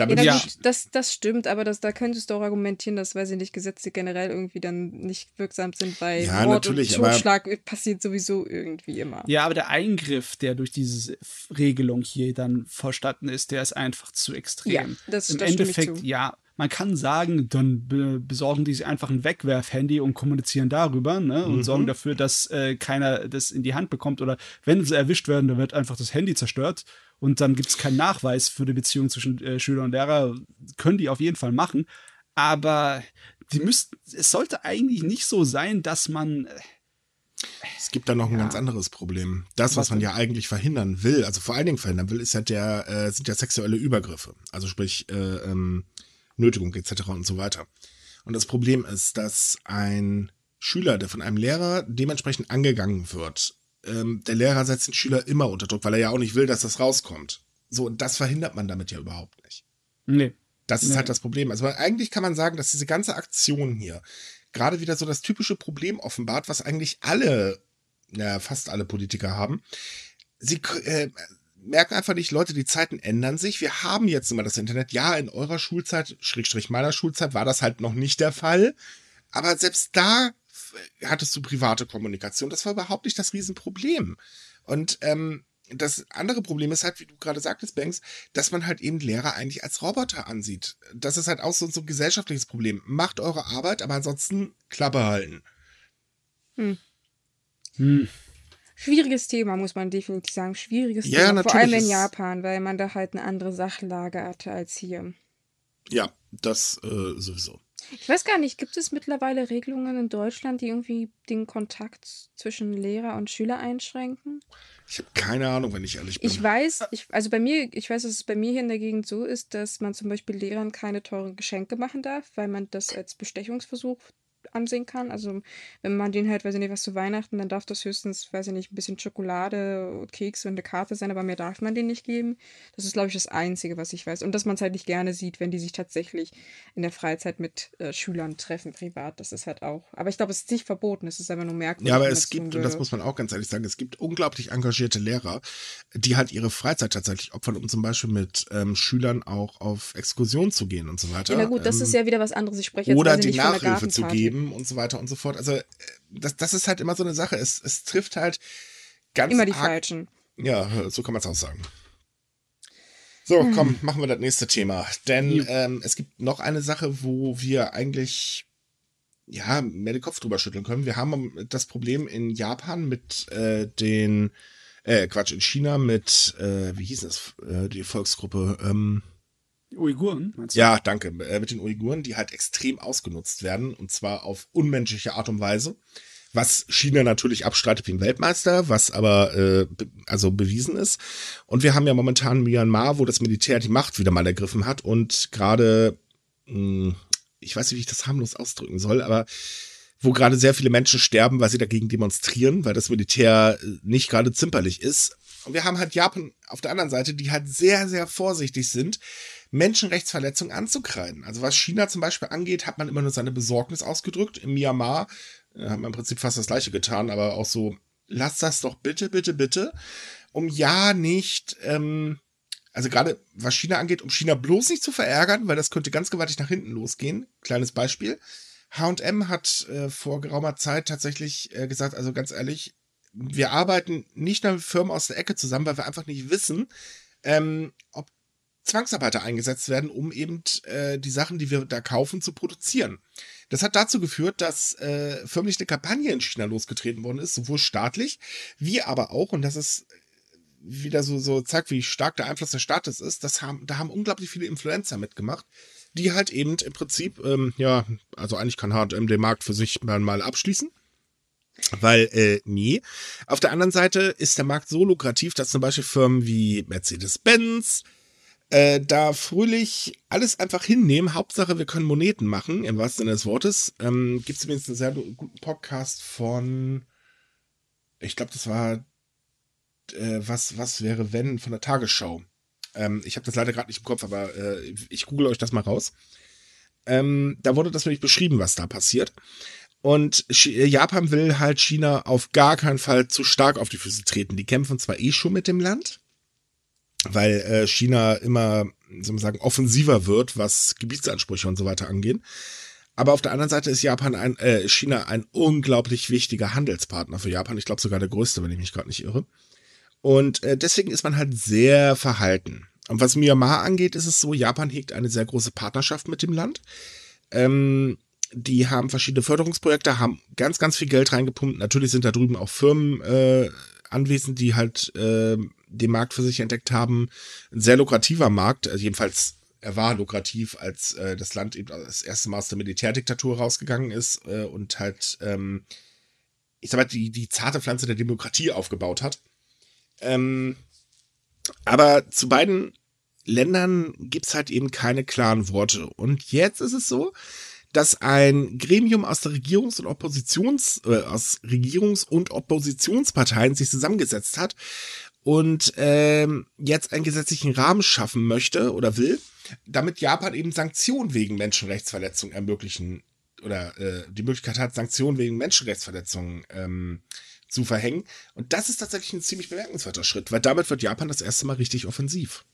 Ja, damit Ja. gut, das, das stimmt, aber das, da könntest du auch argumentieren, dass, weiß ich nicht, Gesetze generell irgendwie dann nicht wirksam sind, weil Ja, Mord natürlich, und aber- Totschlag passiert sowieso irgendwie immer. Ja, aber der Eingriff, der durch diese Regelung hier dann verstanden ist, der ist einfach zu extrem. Ja, das- Im das Endeffekt, zu. ja, man kann sagen, dann be besorgen die sich einfach ein Wegwerf-Handy und kommunizieren darüber ne, und Mhm. sorgen dafür, dass äh, keiner das in die Hand bekommt. Oder wenn sie erwischt werden, dann wird einfach das Handy zerstört und dann gibt es keinen Nachweis für die Beziehung zwischen äh, Schüler und Lehrer. Können die auf jeden Fall machen. Aber die müssten, es sollte eigentlich nicht so sein, dass man. äh, Es gibt da noch ein ganz anderes Problem. Das, was, Was man ja eigentlich verhindern will, also vor allen Dingen verhindern will, ist ja der, äh, sind ja sexuelle Übergriffe. Also sprich, äh, ähm, Nötigung etc. und so weiter. Und das Problem ist, dass ein Schüler, der von einem Lehrer dementsprechend angegangen wird, ähm, der Lehrer setzt den Schüler immer unter Druck, weil er ja auch nicht will, dass das rauskommt. So, und das verhindert man damit ja überhaupt nicht. Nee. Das ist Nee. halt das Problem. Also eigentlich kann man sagen, dass diese ganze Aktion hier gerade wieder so das typische Problem offenbart, was eigentlich alle, ja, fast alle Politiker haben. Sie äh, merken einfach nicht, Leute, die Zeiten ändern sich. Wir haben jetzt immer das Internet. Ja, in eurer Schulzeit, Schrägstrich meiner Schulzeit, war das halt noch nicht der Fall. Aber selbst da hattest du private Kommunikation. Das war überhaupt nicht das Riesenproblem. Und ähm, das andere Problem ist halt, wie du gerade sagtest, Banks, dass man halt eben Lehrer eigentlich als Roboter ansieht. Das ist halt auch so, so ein gesellschaftliches Problem. Macht eure Arbeit, aber ansonsten Klappe halten. Hm. Schwieriges Thema, muss man definitiv sagen. Schwieriges Ja, Thema. Vor allem in Japan, weil man da halt eine andere Sachlage hatte als hier. Ja, das äh, sowieso. Ich weiß gar nicht, gibt es mittlerweile Regelungen in Deutschland, die irgendwie den Kontakt zwischen Lehrer und Schüler einschränken? Ich habe keine Ahnung, wenn ich ehrlich bin. Ich weiß, ich, also bei mir, ich weiß, dass es bei mir hier in der Gegend so ist, dass man zum Beispiel Lehrern keine teuren Geschenke machen darf, weil man das als Bestechungsversuch ansehen kann. Also wenn man den halt, weiß ich nicht, was zu Weihnachten, dann darf das höchstens, weiß ich nicht, ein bisschen Schokolade, Keks und eine Karte sein, aber mehr darf man den nicht geben. Das ist, glaube ich, das Einzige, was ich weiß. Und dass man es halt nicht gerne sieht, wenn die sich tatsächlich in der Freizeit mit äh, Schülern treffen, privat. Das ist halt auch. Aber ich glaube, es ist nicht verboten, es ist einfach nur merkwürdig. Ja, aber es gibt, und das muss man auch ganz ehrlich sagen, es gibt unglaublich engagierte Lehrer, die halt ihre Freizeit tatsächlich opfern, um zum Beispiel mit ähm, Schülern auch auf Exkursionen zu gehen und so weiter. Ja, na gut, das ähm, ist ja wieder was anderes. Ich spreche jetzt oder die Nachhilfe zu Gartenparty. Geben und so weiter und so fort. Also äh, das, das ist halt immer so eine Sache. Es, es trifft halt ganz Immer die arg- Falschen. Ja, so kann man es auch sagen. So, Hm. komm, machen wir das nächste Thema. Denn ähm, es gibt noch eine Sache, wo wir eigentlich ja mehr den Kopf drüber schütteln können. Wir haben das Problem in Japan mit äh, den äh, Quatsch, in China mit, äh, wie hieß es, äh, die Volksgruppe, ähm, Uiguren, meinst du? ja, danke. Äh, mit den Uiguren, die halt extrem ausgenutzt werden und zwar auf unmenschliche Art und Weise. Was China natürlich abstreitet wie ein Weltmeister, was aber äh, also bewiesen ist. Und wir haben ja momentan Myanmar, wo das Militär die Macht wieder mal ergriffen hat und gerade, mh, ich weiß nicht, wie ich das harmlos ausdrücken soll, aber wo gerade sehr viele Menschen sterben, weil sie dagegen demonstrieren, weil das Militär äh, nicht gerade zimperlich ist. Und wir haben halt Japan auf der anderen Seite, die halt sehr, sehr vorsichtig sind, Menschenrechtsverletzungen anzukreiden. Also was China zum Beispiel angeht, hat man immer nur seine Besorgnis ausgedrückt. In Myanmar äh, hat man im Prinzip fast das gleiche getan, aber auch so, lass das doch bitte, bitte, bitte, um ja nicht, ähm, also gerade was China angeht, um China bloß nicht zu verärgern, weil das könnte ganz gewaltig nach hinten losgehen. Kleines Beispiel. H&M hat äh, vor geraumer Zeit tatsächlich äh, gesagt, also ganz ehrlich, wir arbeiten nicht nur mit Firmen aus der Ecke zusammen, weil wir einfach nicht wissen, ähm, ob Zwangsarbeiter eingesetzt werden, um eben äh, die Sachen, die wir da kaufen, zu produzieren. Das hat dazu geführt, dass äh, förmlich eine Kampagne in China losgetreten worden ist, sowohl staatlich wie aber auch, und das ist wieder so, so zeigt, wie stark der Einfluss des Staates ist, das haben, da haben unglaublich viele Influencer mitgemacht, die halt eben im Prinzip, ähm, ja, also eigentlich kann H&M den Markt für sich mal, mal abschließen. Weil, äh, nee. Auf der anderen Seite ist der Markt so lukrativ, dass zum Beispiel Firmen wie Mercedes-Benz äh, da fröhlich alles einfach hinnehmen. Hauptsache, wir können Moneten machen, im wahrsten Sinne des Wortes. Ähm, Gibt es übrigens einen sehr guten Podcast von, ich glaube, das war äh, was, was wäre, wenn, von der Tagesschau. Ähm, ich habe das leider gerade nicht im Kopf, aber äh, ich google euch das mal raus. Ähm, da wurde das nämlich beschrieben, was da passiert. Und äh, Japan will halt China auf gar keinen Fall zu stark auf die Füße treten. Die kämpfen zwar eh schon mit dem Land, weil äh, China immer, soll man sagen, offensiver wird, was Gebietsansprüche und so weiter angeht. Aber auf der anderen Seite ist Japan ein, äh, China ein unglaublich wichtiger Handelspartner für Japan. Ich glaube sogar der größte, wenn ich mich gerade nicht irre. Und äh, deswegen ist man halt sehr verhalten. Und was Myanmar angeht, ist es so, Japan hegt eine sehr große Partnerschaft mit dem Land. Ähm, die haben verschiedene Förderungsprojekte, haben ganz, ganz viel Geld reingepumpt. Natürlich sind da drüben auch Firmen äh, anwesend, die halt äh, den Markt für sich entdeckt haben. Ein sehr lukrativer Markt, also jedenfalls er war lukrativ, als äh, das Land eben das erste Mal aus der Militärdiktatur rausgegangen ist äh, und halt, ähm, ich sag mal, die, die zarte Pflanze der Demokratie aufgebaut hat. Ähm, aber zu beiden Ländern gibt's halt eben keine klaren Worte. Und jetzt ist es so, dass ein Gremium aus der Regierungs- und Oppositions, äh, aus Regierungs- und Oppositionsparteien sich zusammengesetzt hat und ähm, jetzt einen gesetzlichen Rahmen schaffen möchte oder will, damit Japan eben Sanktionen wegen Menschenrechtsverletzungen ermöglichen oder äh, die Möglichkeit hat, Sanktionen wegen Menschenrechtsverletzungen ähm, zu verhängen. Und das ist tatsächlich ein ziemlich bemerkenswerter Schritt, weil damit wird Japan das erste Mal richtig offensiv.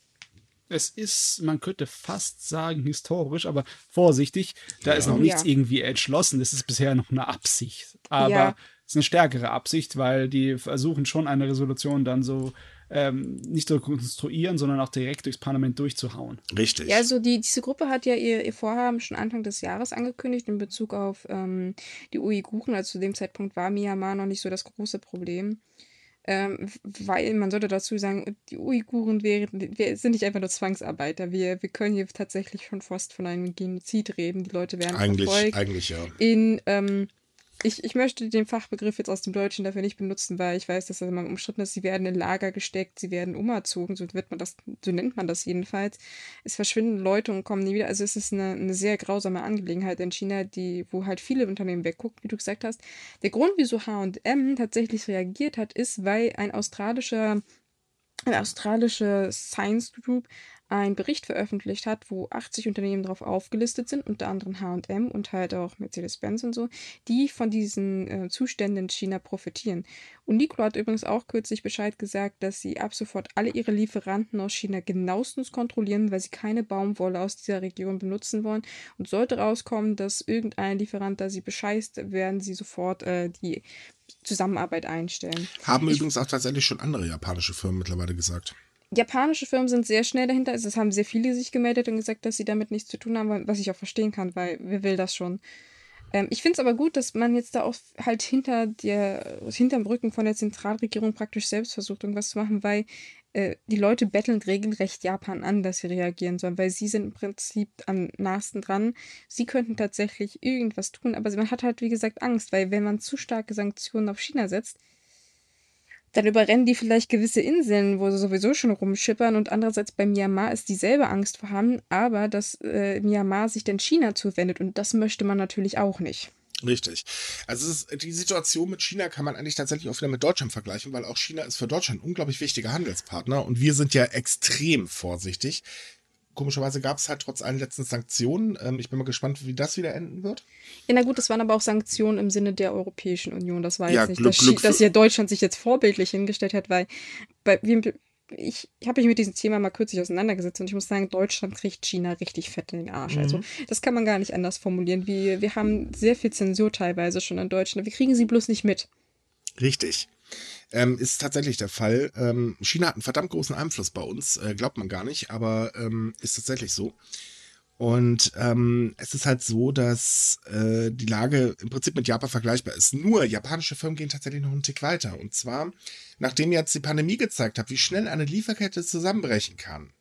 Es ist, man könnte fast sagen, historisch, aber vorsichtig. Da ist noch Ja. nichts irgendwie entschlossen. Das ist bisher noch eine Absicht. Aber Ja. Es ist eine stärkere Absicht, weil die versuchen schon eine Resolution dann so ähm, nicht zu konstruieren, sondern auch direkt durchs Parlament durchzuhauen. Richtig. Ja, also die, diese Gruppe hat ja ihr, ihr Vorhaben schon Anfang des Jahres angekündigt in Bezug auf ähm, die Uiguren. Also zu dem Zeitpunkt war Myanmar noch nicht so das große Problem. ähm, weil man sollte dazu sagen, die Uiguren wären, wir sind nicht einfach nur Zwangsarbeiter. Wir, wir können hier tatsächlich schon fast von einem Genozid reden. Die Leute werden Eigentlich, verfolgt. eigentlich ja. In, ähm, ich, ich möchte den Fachbegriff jetzt aus dem Deutschen dafür nicht benutzen, weil ich weiß, dass das immer umstritten ist. Sie werden in Lager gesteckt, sie werden umerzogen, so wird man das, so nennt man das jedenfalls. Es verschwinden Leute und kommen nie wieder. Also es ist eine, eine sehr grausame Angelegenheit in China, die, wo halt viele Unternehmen weggucken, wie du gesagt hast. Der Grund, wieso H&M tatsächlich reagiert hat, ist, weil ein australischer eine australische Science Group einen Bericht veröffentlicht hat, wo 80 Unternehmen drauf aufgelistet sind, unter anderem H&M und halt auch Mercedes-Benz und so, die von diesen äh, Zuständen in China profitieren. Und Niklo hat übrigens auch kürzlich Bescheid gesagt, dass sie ab sofort alle ihre Lieferanten aus China genauestens kontrollieren, weil sie keine Baumwolle aus dieser Region benutzen wollen. Und sollte rauskommen, dass irgendein Lieferant da sie bescheißt, werden sie sofort äh, die Zusammenarbeit einstellen. Haben Ich- übrigens auch tatsächlich schon andere japanische Firmen mittlerweile gesagt. Japanische Firmen sind sehr schnell dahinter. Also es haben sehr viele sich gemeldet und gesagt, dass sie damit nichts zu tun haben, was ich auch verstehen kann, weil wer will das schon? Ähm, ich finde es aber gut, dass man jetzt da auch halt hinter der, hinterm Rücken von der Zentralregierung praktisch selbst versucht, irgendwas zu machen, weil äh, die Leute betteln regelrecht Japan an, dass sie reagieren sollen, weil sie sind im Prinzip am nahesten dran. Sie könnten tatsächlich irgendwas tun, aber man hat halt, wie gesagt, Angst, weil wenn man zu starke Sanktionen auf China setzt, dann überrennen die vielleicht gewisse Inseln, wo sie sowieso schon rumschippern. Und andererseits bei Myanmar ist dieselbe Angst vorhanden, aber dass äh, Myanmar sich denn China zuwendet. Und das möchte man natürlich auch nicht. Richtig. Also ist, die Situation mit China kann man eigentlich tatsächlich auch wieder mit Deutschland vergleichen, weil auch China ist für Deutschland ein unglaublich wichtiger Handelspartner und wir sind ja extrem vorsichtig. Komischerweise gab es halt trotz allen letzten Sanktionen. Ähm, ich bin mal gespannt, wie das wieder enden wird. Ja, na gut, das waren aber auch Sanktionen im Sinne der Europäischen Union. Das war jetzt Ja, nicht, Glück- dass, Glück dass ja Deutschland sich jetzt vorbildlich hingestellt hat, weil bei, ich, ich habe mich mit diesem Thema mal kürzlich auseinandergesetzt und ich muss sagen, Deutschland kriegt China richtig fett in den Arsch. Also das kann man gar nicht anders formulieren. Wir, wir haben sehr viel Zensur teilweise schon in Deutschland. Wir kriegen sie bloß nicht mit. Richtig. Ähm, ist tatsächlich der Fall. Ähm, China hat einen verdammt großen Einfluss bei uns, äh, glaubt man gar nicht, aber ähm, ist tatsächlich so. Und ähm, es ist halt so, dass äh, die Lage im Prinzip mit Japan vergleichbar ist. Nur japanische Firmen gehen tatsächlich noch einen Tick weiter. Und zwar, nachdem jetzt die Pandemie gezeigt hat, wie schnell eine Lieferkette zusammenbrechen kann,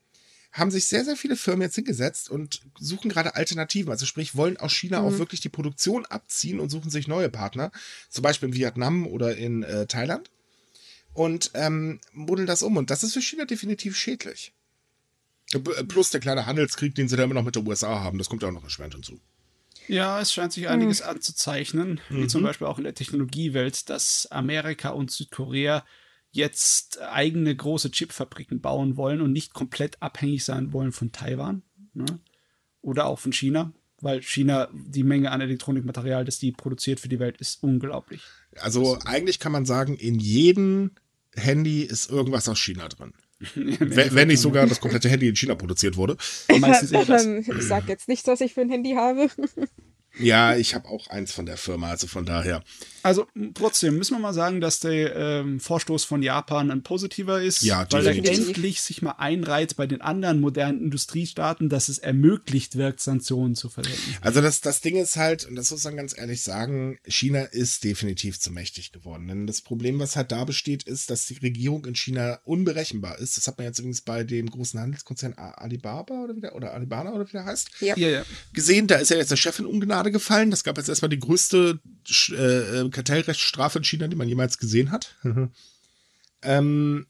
haben sich sehr, sehr viele Firmen jetzt hingesetzt und suchen gerade Alternativen. Also sprich, wollen aus China auch wirklich die Produktion abziehen und suchen sich neue Partner. Zum Beispiel in Vietnam oder in äh, Thailand. Und ähm, modeln das um. Und das ist für China definitiv schädlich. Plus der kleine Handelskrieg, den sie da immer noch mit der USA haben. Das kommt ja auch noch erschwerend hinzu. Ja, es scheint sich einiges anzuzeichnen, wie zum Beispiel auch in der Technologiewelt, dass Amerika und Südkorea jetzt eigene große Chipfabriken bauen wollen und nicht komplett abhängig sein wollen von Taiwan ne? oder auch von China, weil China die Menge an Elektronikmaterial, das die produziert für die Welt, ist unglaublich. Also eigentlich kann man sagen, in jedem Handy ist irgendwas aus China drin. wenn, wenn nicht sogar das komplette Handy in China produziert wurde. Ich sage jetzt nicht, was ich für ein Handy habe. Ja, ich habe auch eins von der Firma, also von daher. Also trotzdem müssen wir mal sagen, dass der ähm, Vorstoß von Japan ein positiver ist, Ja, weil er endlich sich mal einreiht bei den anderen modernen Industriestaaten, dass es ermöglicht wird, Sanktionen zu verwenden. Also das, das Ding ist halt, und das muss man ganz ehrlich sagen, China ist definitiv zu mächtig geworden. Denn das Problem, was halt da besteht, ist, dass die Regierung in China unberechenbar ist. Das hat man jetzt übrigens bei dem großen Handelskonzern Alibaba oder wieder, oder Alibana oder wie der heißt, Ja. Ja, ja. gesehen. Da ist ja jetzt der Chef in Ungnade gefallen. Das gab jetzt erstmal die größte äh, Kartellrechtsstrafe in China, die man jemals gesehen hat. ähm,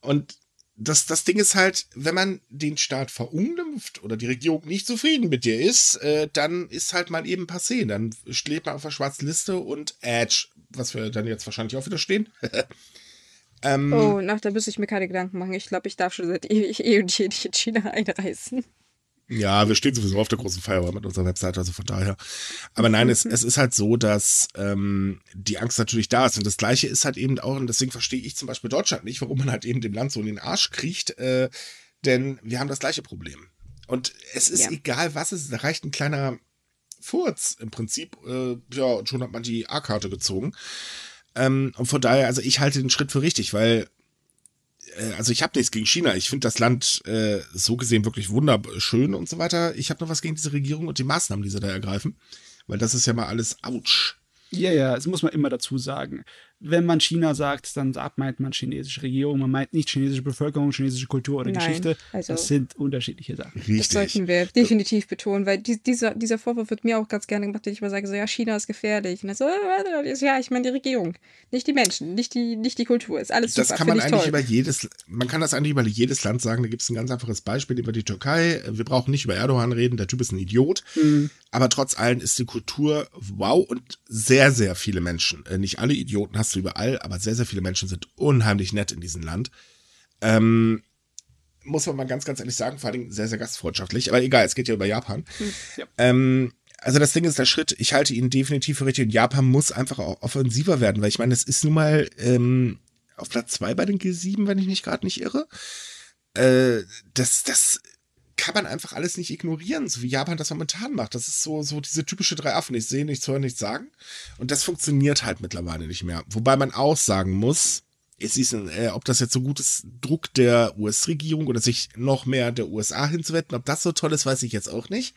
und das, das Ding ist halt, wenn man den Staat verunglimpft oder die Regierung nicht zufrieden mit dir ist, äh, dann ist halt mal eben passé. Dann steht man auf der schwarzen Liste und Edge, was wir dann jetzt wahrscheinlich auch wieder stehen. ähm, Oh, nach da müsste ich mir keine Gedanken machen. Ich glaube, ich darf schon seit ewig eh und je nicht in China einreisen. Ja, wir stehen sowieso auf der großen Firewall mit unserer Webseite, also von daher. Aber nein, es, es ist halt so, dass ähm, die Angst natürlich da ist. Und das Gleiche ist halt eben auch, und deswegen verstehe ich zum Beispiel Deutschland nicht, warum man halt eben dem Land so in den Arsch kriecht, äh, denn wir haben das gleiche Problem. Und es ist Ja. egal, was es ist, da reicht ein kleiner Furz im Prinzip, äh, ja, und schon hat man die A-Karte gezogen. Ähm, und von daher, also ich halte den Schritt für richtig, weil also ich habe nichts gegen China. Ich finde das Land äh, so gesehen wirklich wunderschön und so weiter. Ich habe noch was gegen diese Regierung und die Maßnahmen, die sie da ergreifen. Weil das ist ja mal alles ouch. Ja, ja, das muss man immer dazu sagen. Wenn man China sagt, dann meint man chinesische Regierung, man meint nicht chinesische Bevölkerung, chinesische Kultur oder Nein, Geschichte. also- das sind unterschiedliche Sachen. Das Richtig. sollten wir definitiv betonen, weil die, dieser, dieser Vorwurf wird mir auch ganz gerne gemacht, wenn ich mal sage, so, ja, China ist gefährlich. Und dann so, äh, ja, ich meine die Regierung, nicht die Menschen, nicht die, nicht die Kultur, ist alles Das super, kann man eigentlich toll. über jedes, man kann das eigentlich über jedes Land sagen. Da gibt es ein ganz einfaches Beispiel über die Türkei. Wir brauchen nicht über Erdogan reden, der Typ ist ein Idiot. Aber trotz allem ist die Kultur wow und sehr, sehr viele Menschen. Äh, Nicht alle Idioten hast du überall, aber sehr, sehr viele Menschen sind unheimlich nett in diesem Land. Ähm, muss man mal ganz, ganz ehrlich sagen, vor allen Dingen sehr, sehr gastfreundschaftlich. Aber egal, es geht ja über Japan. Ja. Ähm, also das Ding ist der Schritt, ich halte ihn definitiv für richtig und Japan muss einfach auch offensiver werden, weil ich meine, es ist nun mal ähm, auf Platz zwei bei den G7, wenn ich mich gerade nicht irre. Äh, das, das kann man einfach alles nicht ignorieren, so wie Japan das momentan macht. Das ist so, so diese typische drei Affen, ich sehe nichts, höre nichts sagen. Und das funktioniert halt mittlerweile nicht mehr. Wobei man auch sagen muss, es ist, äh, ob das jetzt so gut ist, Druck der US-Regierung oder sich noch mehr der USA hinzuwetten, ob das so toll ist, weiß ich jetzt auch nicht.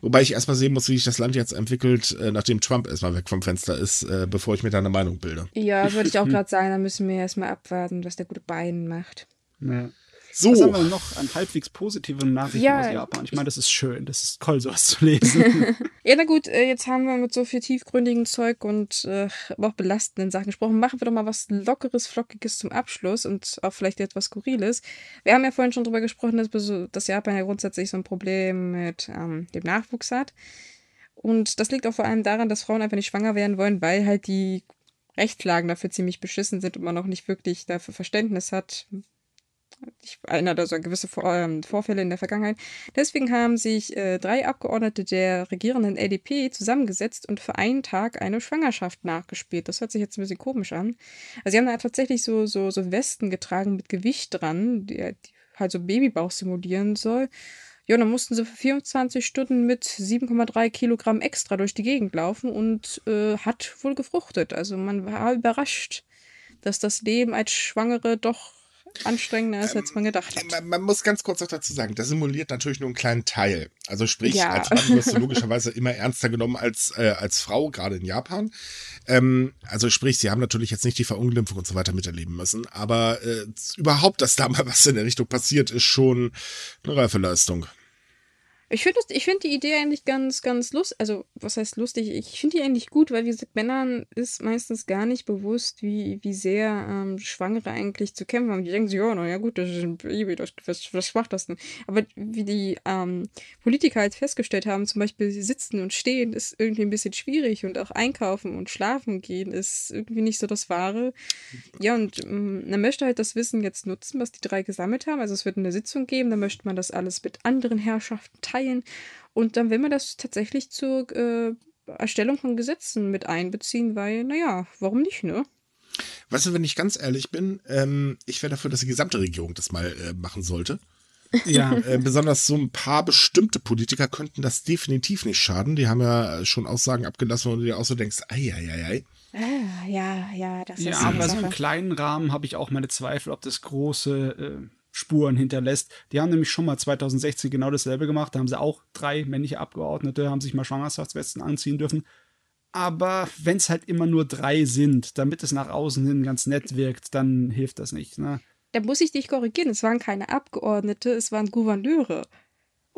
Wobei ich erstmal sehen muss, wie sich das Land jetzt entwickelt, äh, nachdem Trump erstmal weg vom Fenster ist, äh, bevor ich mir da eine Meinung bilde. Ja, würde ich auch gerade sagen, da müssen wir erstmal abwarten, was der gute Biden macht. Ja. So, Was haben wir noch an halbwegs positiven Nachrichten Ja, aus Japan? Ich meine, das ist schön, das ist toll, sowas zu lesen. Ja, na gut, äh, jetzt haben wir mit so viel tiefgründigen Zeug und äh, aber auch belastenden Sachen gesprochen. Machen wir doch mal was Lockeres, Flockiges zum Abschluss und auch vielleicht etwas Skurriles. Wir haben ja vorhin schon drüber gesprochen, dass, dass Japan ja grundsätzlich so ein Problem mit ähm, dem Nachwuchs hat. Und das liegt auch vor allem daran, dass Frauen einfach nicht schwanger werden wollen, weil halt die Rechtslagen dafür ziemlich beschissen sind und man auch nicht wirklich dafür Verständnis hat. Ich erinnere da so an gewisse Vor ähm, Vorfälle in der Vergangenheit. Deswegen haben sich äh, drei Abgeordnete der regierenden LDP zusammengesetzt und für einen Tag eine Schwangerschaft nachgespielt. Das hört sich jetzt ein bisschen komisch an. Also sie haben da tatsächlich so, so, so Westen getragen mit Gewicht dran, die, die halt so Babybauch simulieren soll. Ja, und dann mussten sie für 24 Stunden mit 7,3 Kilogramm extra durch die Gegend laufen und äh, hat wohl gefruchtet. Also man war überrascht, dass das Leben als Schwangere doch anstrengender ist, als man gedacht hat. man, man muss ganz kurz noch dazu sagen, das simuliert natürlich nur einen kleinen Teil. Also sprich, Ja. als Mann wirst du logischerweise immer ernster genommen als, äh, als Frau, gerade in Japan. Ähm, also sprich, sie haben natürlich jetzt nicht die Verunglimpfung und so weiter miterleben müssen, aber äh, überhaupt, dass da mal was in der Richtung passiert, ist schon eine reife Leistung. Ich finde find die Idee eigentlich ganz, ganz lustig. Also, was heißt lustig? Ich finde die eigentlich gut, weil, wie gesagt, Männern ist meistens gar nicht bewusst, wie, wie sehr ähm, Schwangere eigentlich zu kämpfen haben. Die denken sich, ja, naja, gut, das ist ein Baby, das, was, was macht das denn? Aber wie die ähm, Politiker halt festgestellt haben, zum Beispiel sitzen und stehen ist irgendwie ein bisschen schwierig und auch einkaufen und schlafen gehen ist irgendwie nicht so das Wahre. Ja, und ähm, man möchte halt das Wissen jetzt nutzen, was die drei gesammelt haben. Also es wird eine Sitzung geben, da möchte man das alles mit anderen Herrschaften teilen. Und dann will man das tatsächlich zur äh, Erstellung von Gesetzen mit einbeziehen, weil, naja, warum nicht, ne? Weißt du, wenn ich ganz ehrlich bin, ähm, ich wäre dafür, dass die gesamte Regierung das mal äh, machen sollte. ja, Äh, besonders so ein paar bestimmte Politiker könnten das definitiv nicht schaden. Die haben ja schon Aussagen abgelassen, wo du dir auch so denkst, ei, ei, ei, ei. Ah, ja, ja, das ja ist aber eine so im kleinen Rahmen habe ich auch meine Zweifel, ob das große äh, Spuren hinterlässt. Die haben nämlich schon mal 2016 genau dasselbe gemacht. Da haben sie auch drei männliche Abgeordnete, haben sich mal Schwangerschaftswesten anziehen dürfen. Aber wenn es halt immer nur drei sind, damit es nach außen hin ganz nett wirkt, dann hilft das nicht. Ne? Da muss ich dich korrigieren. Es waren keine Abgeordnete, es waren Gouverneure.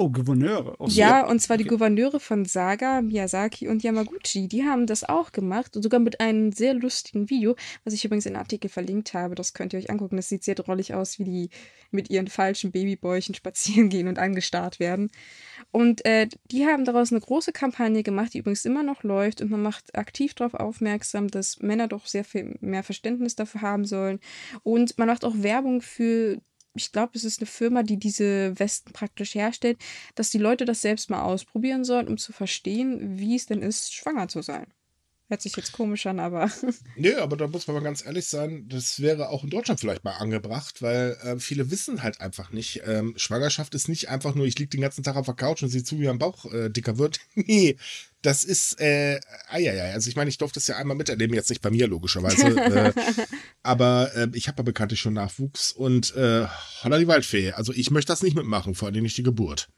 Oh, Gouverneure. So. Ja, und zwar die Okay. Gouverneure von Saga, Miyazaki und Yamaguchi. Die haben das auch gemacht und sogar mit einem sehr lustigen Video, was ich übrigens in Artikel verlinkt habe. Das könnt ihr euch angucken. Das sieht sehr drollig aus, wie die mit ihren falschen Babybäuchen spazieren gehen und angestarrt werden. Und äh, die haben daraus eine große Kampagne gemacht, die übrigens immer noch läuft und man macht aktiv darauf aufmerksam, dass Männer doch sehr viel mehr Verständnis dafür haben sollen. Und man macht auch Werbung für ich glaube, es ist eine Firma, die diese Westen praktisch herstellt, dass die Leute das selbst mal ausprobieren sollen, um zu verstehen, wie es denn ist, schwanger zu sein. Hört sich jetzt komisch an, aber Nee, aber da muss man mal ganz ehrlich sein, das wäre auch in Deutschland vielleicht mal angebracht, weil äh, viele wissen halt einfach nicht, ähm, Schwangerschaft ist nicht einfach nur, ich liege den ganzen Tag auf der Couch und sehe zu, wie mein Bauch äh, dicker wird. nee, das ist, äh, eieiei. Also ich meine, ich durfte es ja einmal miterleben, jetzt nicht bei mir logischerweise, äh, aber äh, ich habe ja bekanntlich schon Nachwuchs und äh, holla die Waldfee. Also ich möchte das nicht mitmachen, vor allem nicht die Geburt.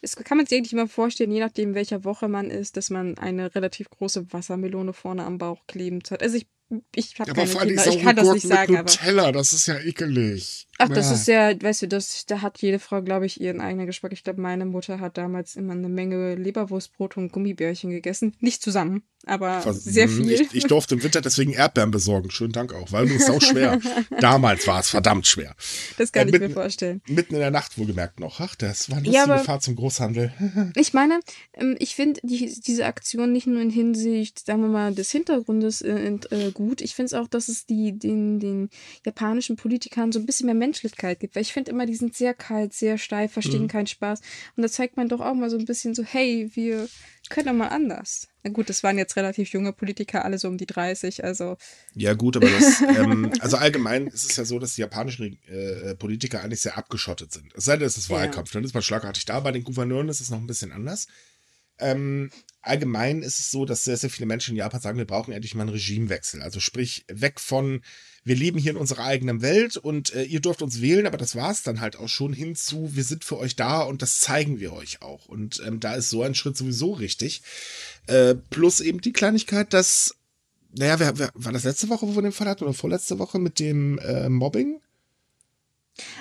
Es kann man sich eigentlich immer vorstellen, je nachdem, welcher Woche man ist, dass man eine relativ große Wassermelone vorne am Bauch klebend hat. Also ich ich habe Aber keine Kinder, ich kann das nicht sagen, mit aber. Nutella, das ist ja ekelig. Ach, das ist ja, weißt du, das, da hat jede Frau, glaube ich, ihren eigenen Geschmack. Ich glaube, meine Mutter hat damals immer eine Menge Leberwurstbrot und Gummibärchen gegessen. Nicht zusammen, aber Was- sehr hm, viel. Ich, ich durfte im Winter deswegen Erdbeeren besorgen. Schönen Dank auch, weil es auch schwer. Damals war es verdammt schwer. das kann äh, ich mir mitten- vorstellen. Mitten in der Nacht wohlgemerkt noch. Ach, das war eine Ja, lustige aber- Fahrt zum Großhandel. Ich meine, ähm, ich finde die, diese Aktion nicht nur in Hinsicht, sagen wir mal, des Hintergrundes äh, äh, gut. Ich finde es auch, dass es die, den, den japanischen Politikern so ein bisschen mehr Menschlichkeit gibt. Weil ich finde immer, die sind sehr kalt, sehr steif, verstehen Mhm. keinen Spaß. Und da zeigt man doch auch mal so ein bisschen so, hey, wir können doch mal anders. Na gut, das waren jetzt relativ junge Politiker, alle so um die 30, also Ja, gut, aber das, ähm, also allgemein ist es ja so, dass die japanischen äh, Politiker eigentlich sehr abgeschottet sind. Es sei denn, es ist Ja. Wahlkampf, dann ist man schlagartig da. Bei den Gouverneuren ist es noch ein bisschen anders. Ähm, allgemein ist es so, dass sehr, sehr viele Menschen in Japan sagen, wir brauchen endlich mal einen Regimewechsel. Also sprich, weg von, wir leben hier in unserer eigenen Welt und äh, ihr dürft uns wählen, aber das war es dann halt auch schon hinzu, wir sind für euch da und das zeigen wir euch auch. Und ähm, da ist so ein Schritt sowieso richtig. Äh, plus eben die Kleinigkeit, dass naja, wer, wer, war das letzte Woche, wo wir den Fall hatten, oder vorletzte Woche mit dem äh, Mobbing?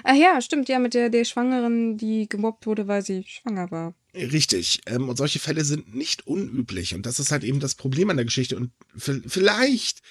Ah ja, stimmt, ja, mit der, der Schwangeren, die gemobbt wurde, weil sie schwanger war. Richtig. Ähm, und solche Fälle sind nicht unüblich. Und das ist halt eben das Problem an der Geschichte. Und vielleicht,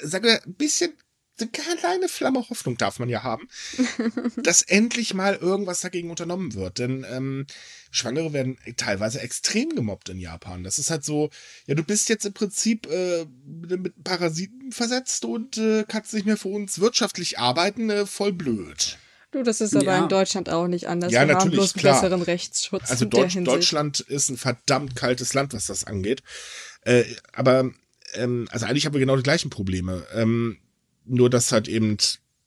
äh, sagen wir, ein bisschen, eine kleine Flamme Hoffnung darf man ja haben, dass endlich mal irgendwas dagegen unternommen wird. Denn ähm, Schwangere werden teilweise extrem gemobbt in Japan. Das ist halt so, ja, du bist jetzt im Prinzip äh, mit Parasiten versetzt und äh, kannst nicht mehr für uns wirtschaftlich arbeiten, äh, voll blöd. Du, das ist aber Ja. in Deutschland auch nicht anders. Ja, Wir haben natürlich, bloß klar. besseren Rechtsschutz. Also Deutsch. Deutschland ist ein verdammt kaltes Land, was das angeht. Äh, aber, ähm, also eigentlich haben wir genau die gleichen Probleme. Ähm, nur, dass halt eben,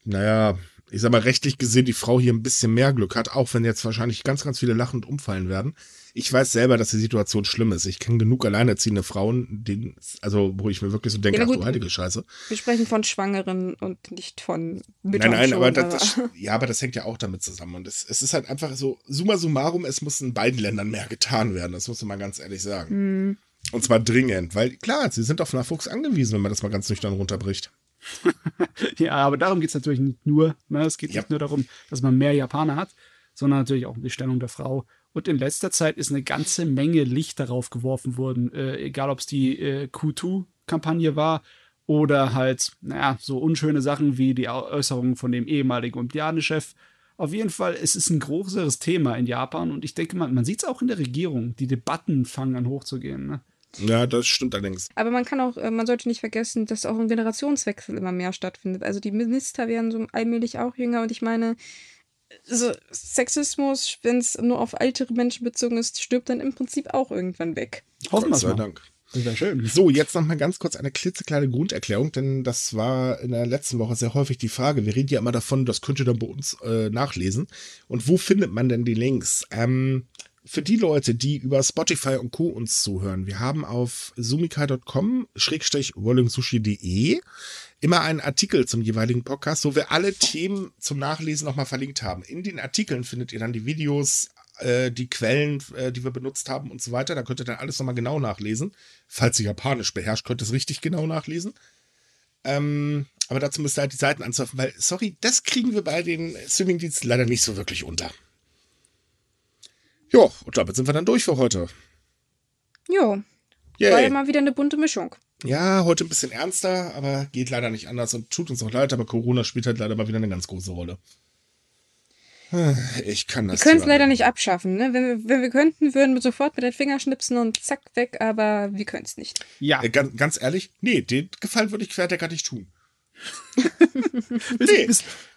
naja, ich sag mal, rechtlich gesehen die Frau hier ein bisschen mehr Glück hat, auch wenn jetzt wahrscheinlich ganz, ganz viele lachend umfallen werden. Ich weiß selber, dass die Situation schlimm ist. Ich kenne genug alleinerziehende Frauen, denen, also wo ich mir wirklich so denke, Ja, ach du heilige Scheiße. Wir sprechen von Schwangeren und nicht von Nein, Müttern. nein, schon, aber das, das, ja, aber das hängt ja auch damit zusammen. Und es, es ist halt einfach so, summa summarum, es muss in beiden Ländern mehr getan werden. Das muss man ganz ehrlich sagen. Hm. Und zwar dringend, weil klar, sie sind auf Nachwuchs angewiesen, wenn man das mal ganz nüchtern runterbricht. Ja, aber darum geht es natürlich nicht nur. Ne? Es geht Ja. nicht nur darum, dass man mehr Japaner hat, sondern natürlich auch um die Stellung der Frau. Und in letzter Zeit ist eine ganze Menge Licht darauf geworfen worden, äh, egal ob es die äh, Q2-Kampagne war oder halt, naja, so unschöne Sachen wie die Äußerungen von dem ehemaligen Olympiadenchef. Auf jeden Fall, es ist ein größeres Thema in Japan und ich denke, man, man sieht es auch in der Regierung. Die Debatten fangen an hochzugehen. Ne? Ja, das stimmt allerdings. Aber man kann auch, äh, man sollte nicht vergessen, dass auch ein Generationswechsel immer mehr stattfindet. Also die Minister werden so allmählich auch jünger und ich meine, so Sexismus, wenn es nur auf ältere Menschen bezogen ist, stirbt dann im Prinzip auch irgendwann weg. Hoffen wir Gott es sei mal. Dank. Wäre schön. So, jetzt noch mal ganz kurz eine klitzekleine Grunderklärung, denn das war in der letzten Woche sehr häufig die Frage. Wir reden ja immer davon, das könnt ihr dann bei uns äh, nachlesen. Und wo findet man denn die Links? Ähm, für die Leute, die über Spotify und Co. uns zuhören, wir haben auf sumikai.com schrägstrich rollingsushi.de immer einen Artikel zum jeweiligen Podcast, wo wir alle Themen zum Nachlesen nochmal verlinkt haben. In den Artikeln findet ihr dann die Videos, äh, die Quellen, äh, die wir benutzt haben und so weiter. Da könnt ihr dann alles nochmal genau nachlesen. Falls ihr Japanisch beherrscht, könnt ihr es richtig genau nachlesen. Ähm, aber dazu müsst ihr halt die Seiten ansurfen, weil, sorry, das kriegen wir bei den Streamingdiensten leider nicht so wirklich unter. Jo, und damit sind wir dann durch für heute. Jo, war Yay. ja mal wieder eine bunte Mischung. Ja, heute ein bisschen ernster, aber geht leider nicht anders und tut uns auch leid, aber Corona spielt halt leider mal wieder eine ganz große Rolle. Ich kann das. Wir können es leider nicht abschaffen. Ne? Wenn, wir, wenn wir könnten, würden wir sofort mit den Fingern schnipsen und zack, weg, aber wir können es nicht. Ja, Äh, ganz, ganz ehrlich, nee, den Gefallen würde ich Querdecker nicht tun. willst, nee.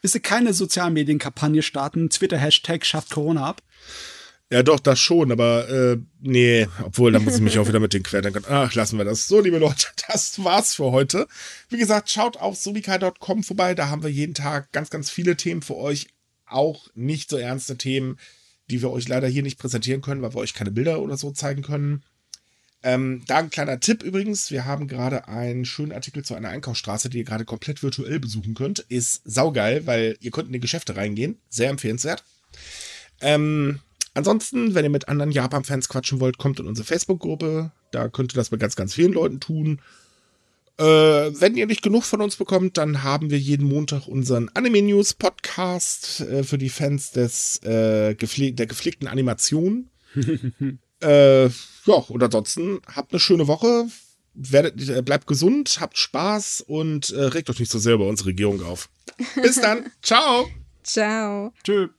willst du keine Sozialmedienkampagne starten? Twitter-Hashtag schafft Corona ab? Ja, doch, das schon, aber äh, nee, obwohl, dann muss ich mich auch wieder mit den Querdenkern. Ach, lassen wir das. So, liebe Leute, das war's für heute. Wie gesagt, schaut auf subikai.com vorbei, da haben wir jeden Tag ganz, ganz viele Themen für euch. Auch nicht so ernste Themen, die wir euch leider hier nicht präsentieren können, weil wir euch keine Bilder oder so zeigen können. Ähm, da ein kleiner Tipp übrigens. Wir haben gerade einen schönen Artikel zu einer Einkaufsstraße, die ihr gerade komplett virtuell besuchen könnt. Ist saugeil, weil ihr könnt in die Geschäfte reingehen. Sehr empfehlenswert. Ähm, ansonsten, wenn ihr mit anderen Japan-Fans quatschen wollt, kommt in unsere Facebook-Gruppe. Da könnt ihr das bei ganz, ganz vielen Leuten tun. Äh, wenn ihr nicht genug von uns bekommt, dann haben wir jeden Montag unseren Anime News Podcast äh, für die Fans des äh, gepfleg der gepflegten Animation. äh, ja, und ansonsten habt eine schöne Woche. Werdet, äh, bleibt gesund, habt Spaß und äh, regt euch nicht so sehr über unsere Regierung auf. Bis dann. Ciao. Ciao. Tschüss.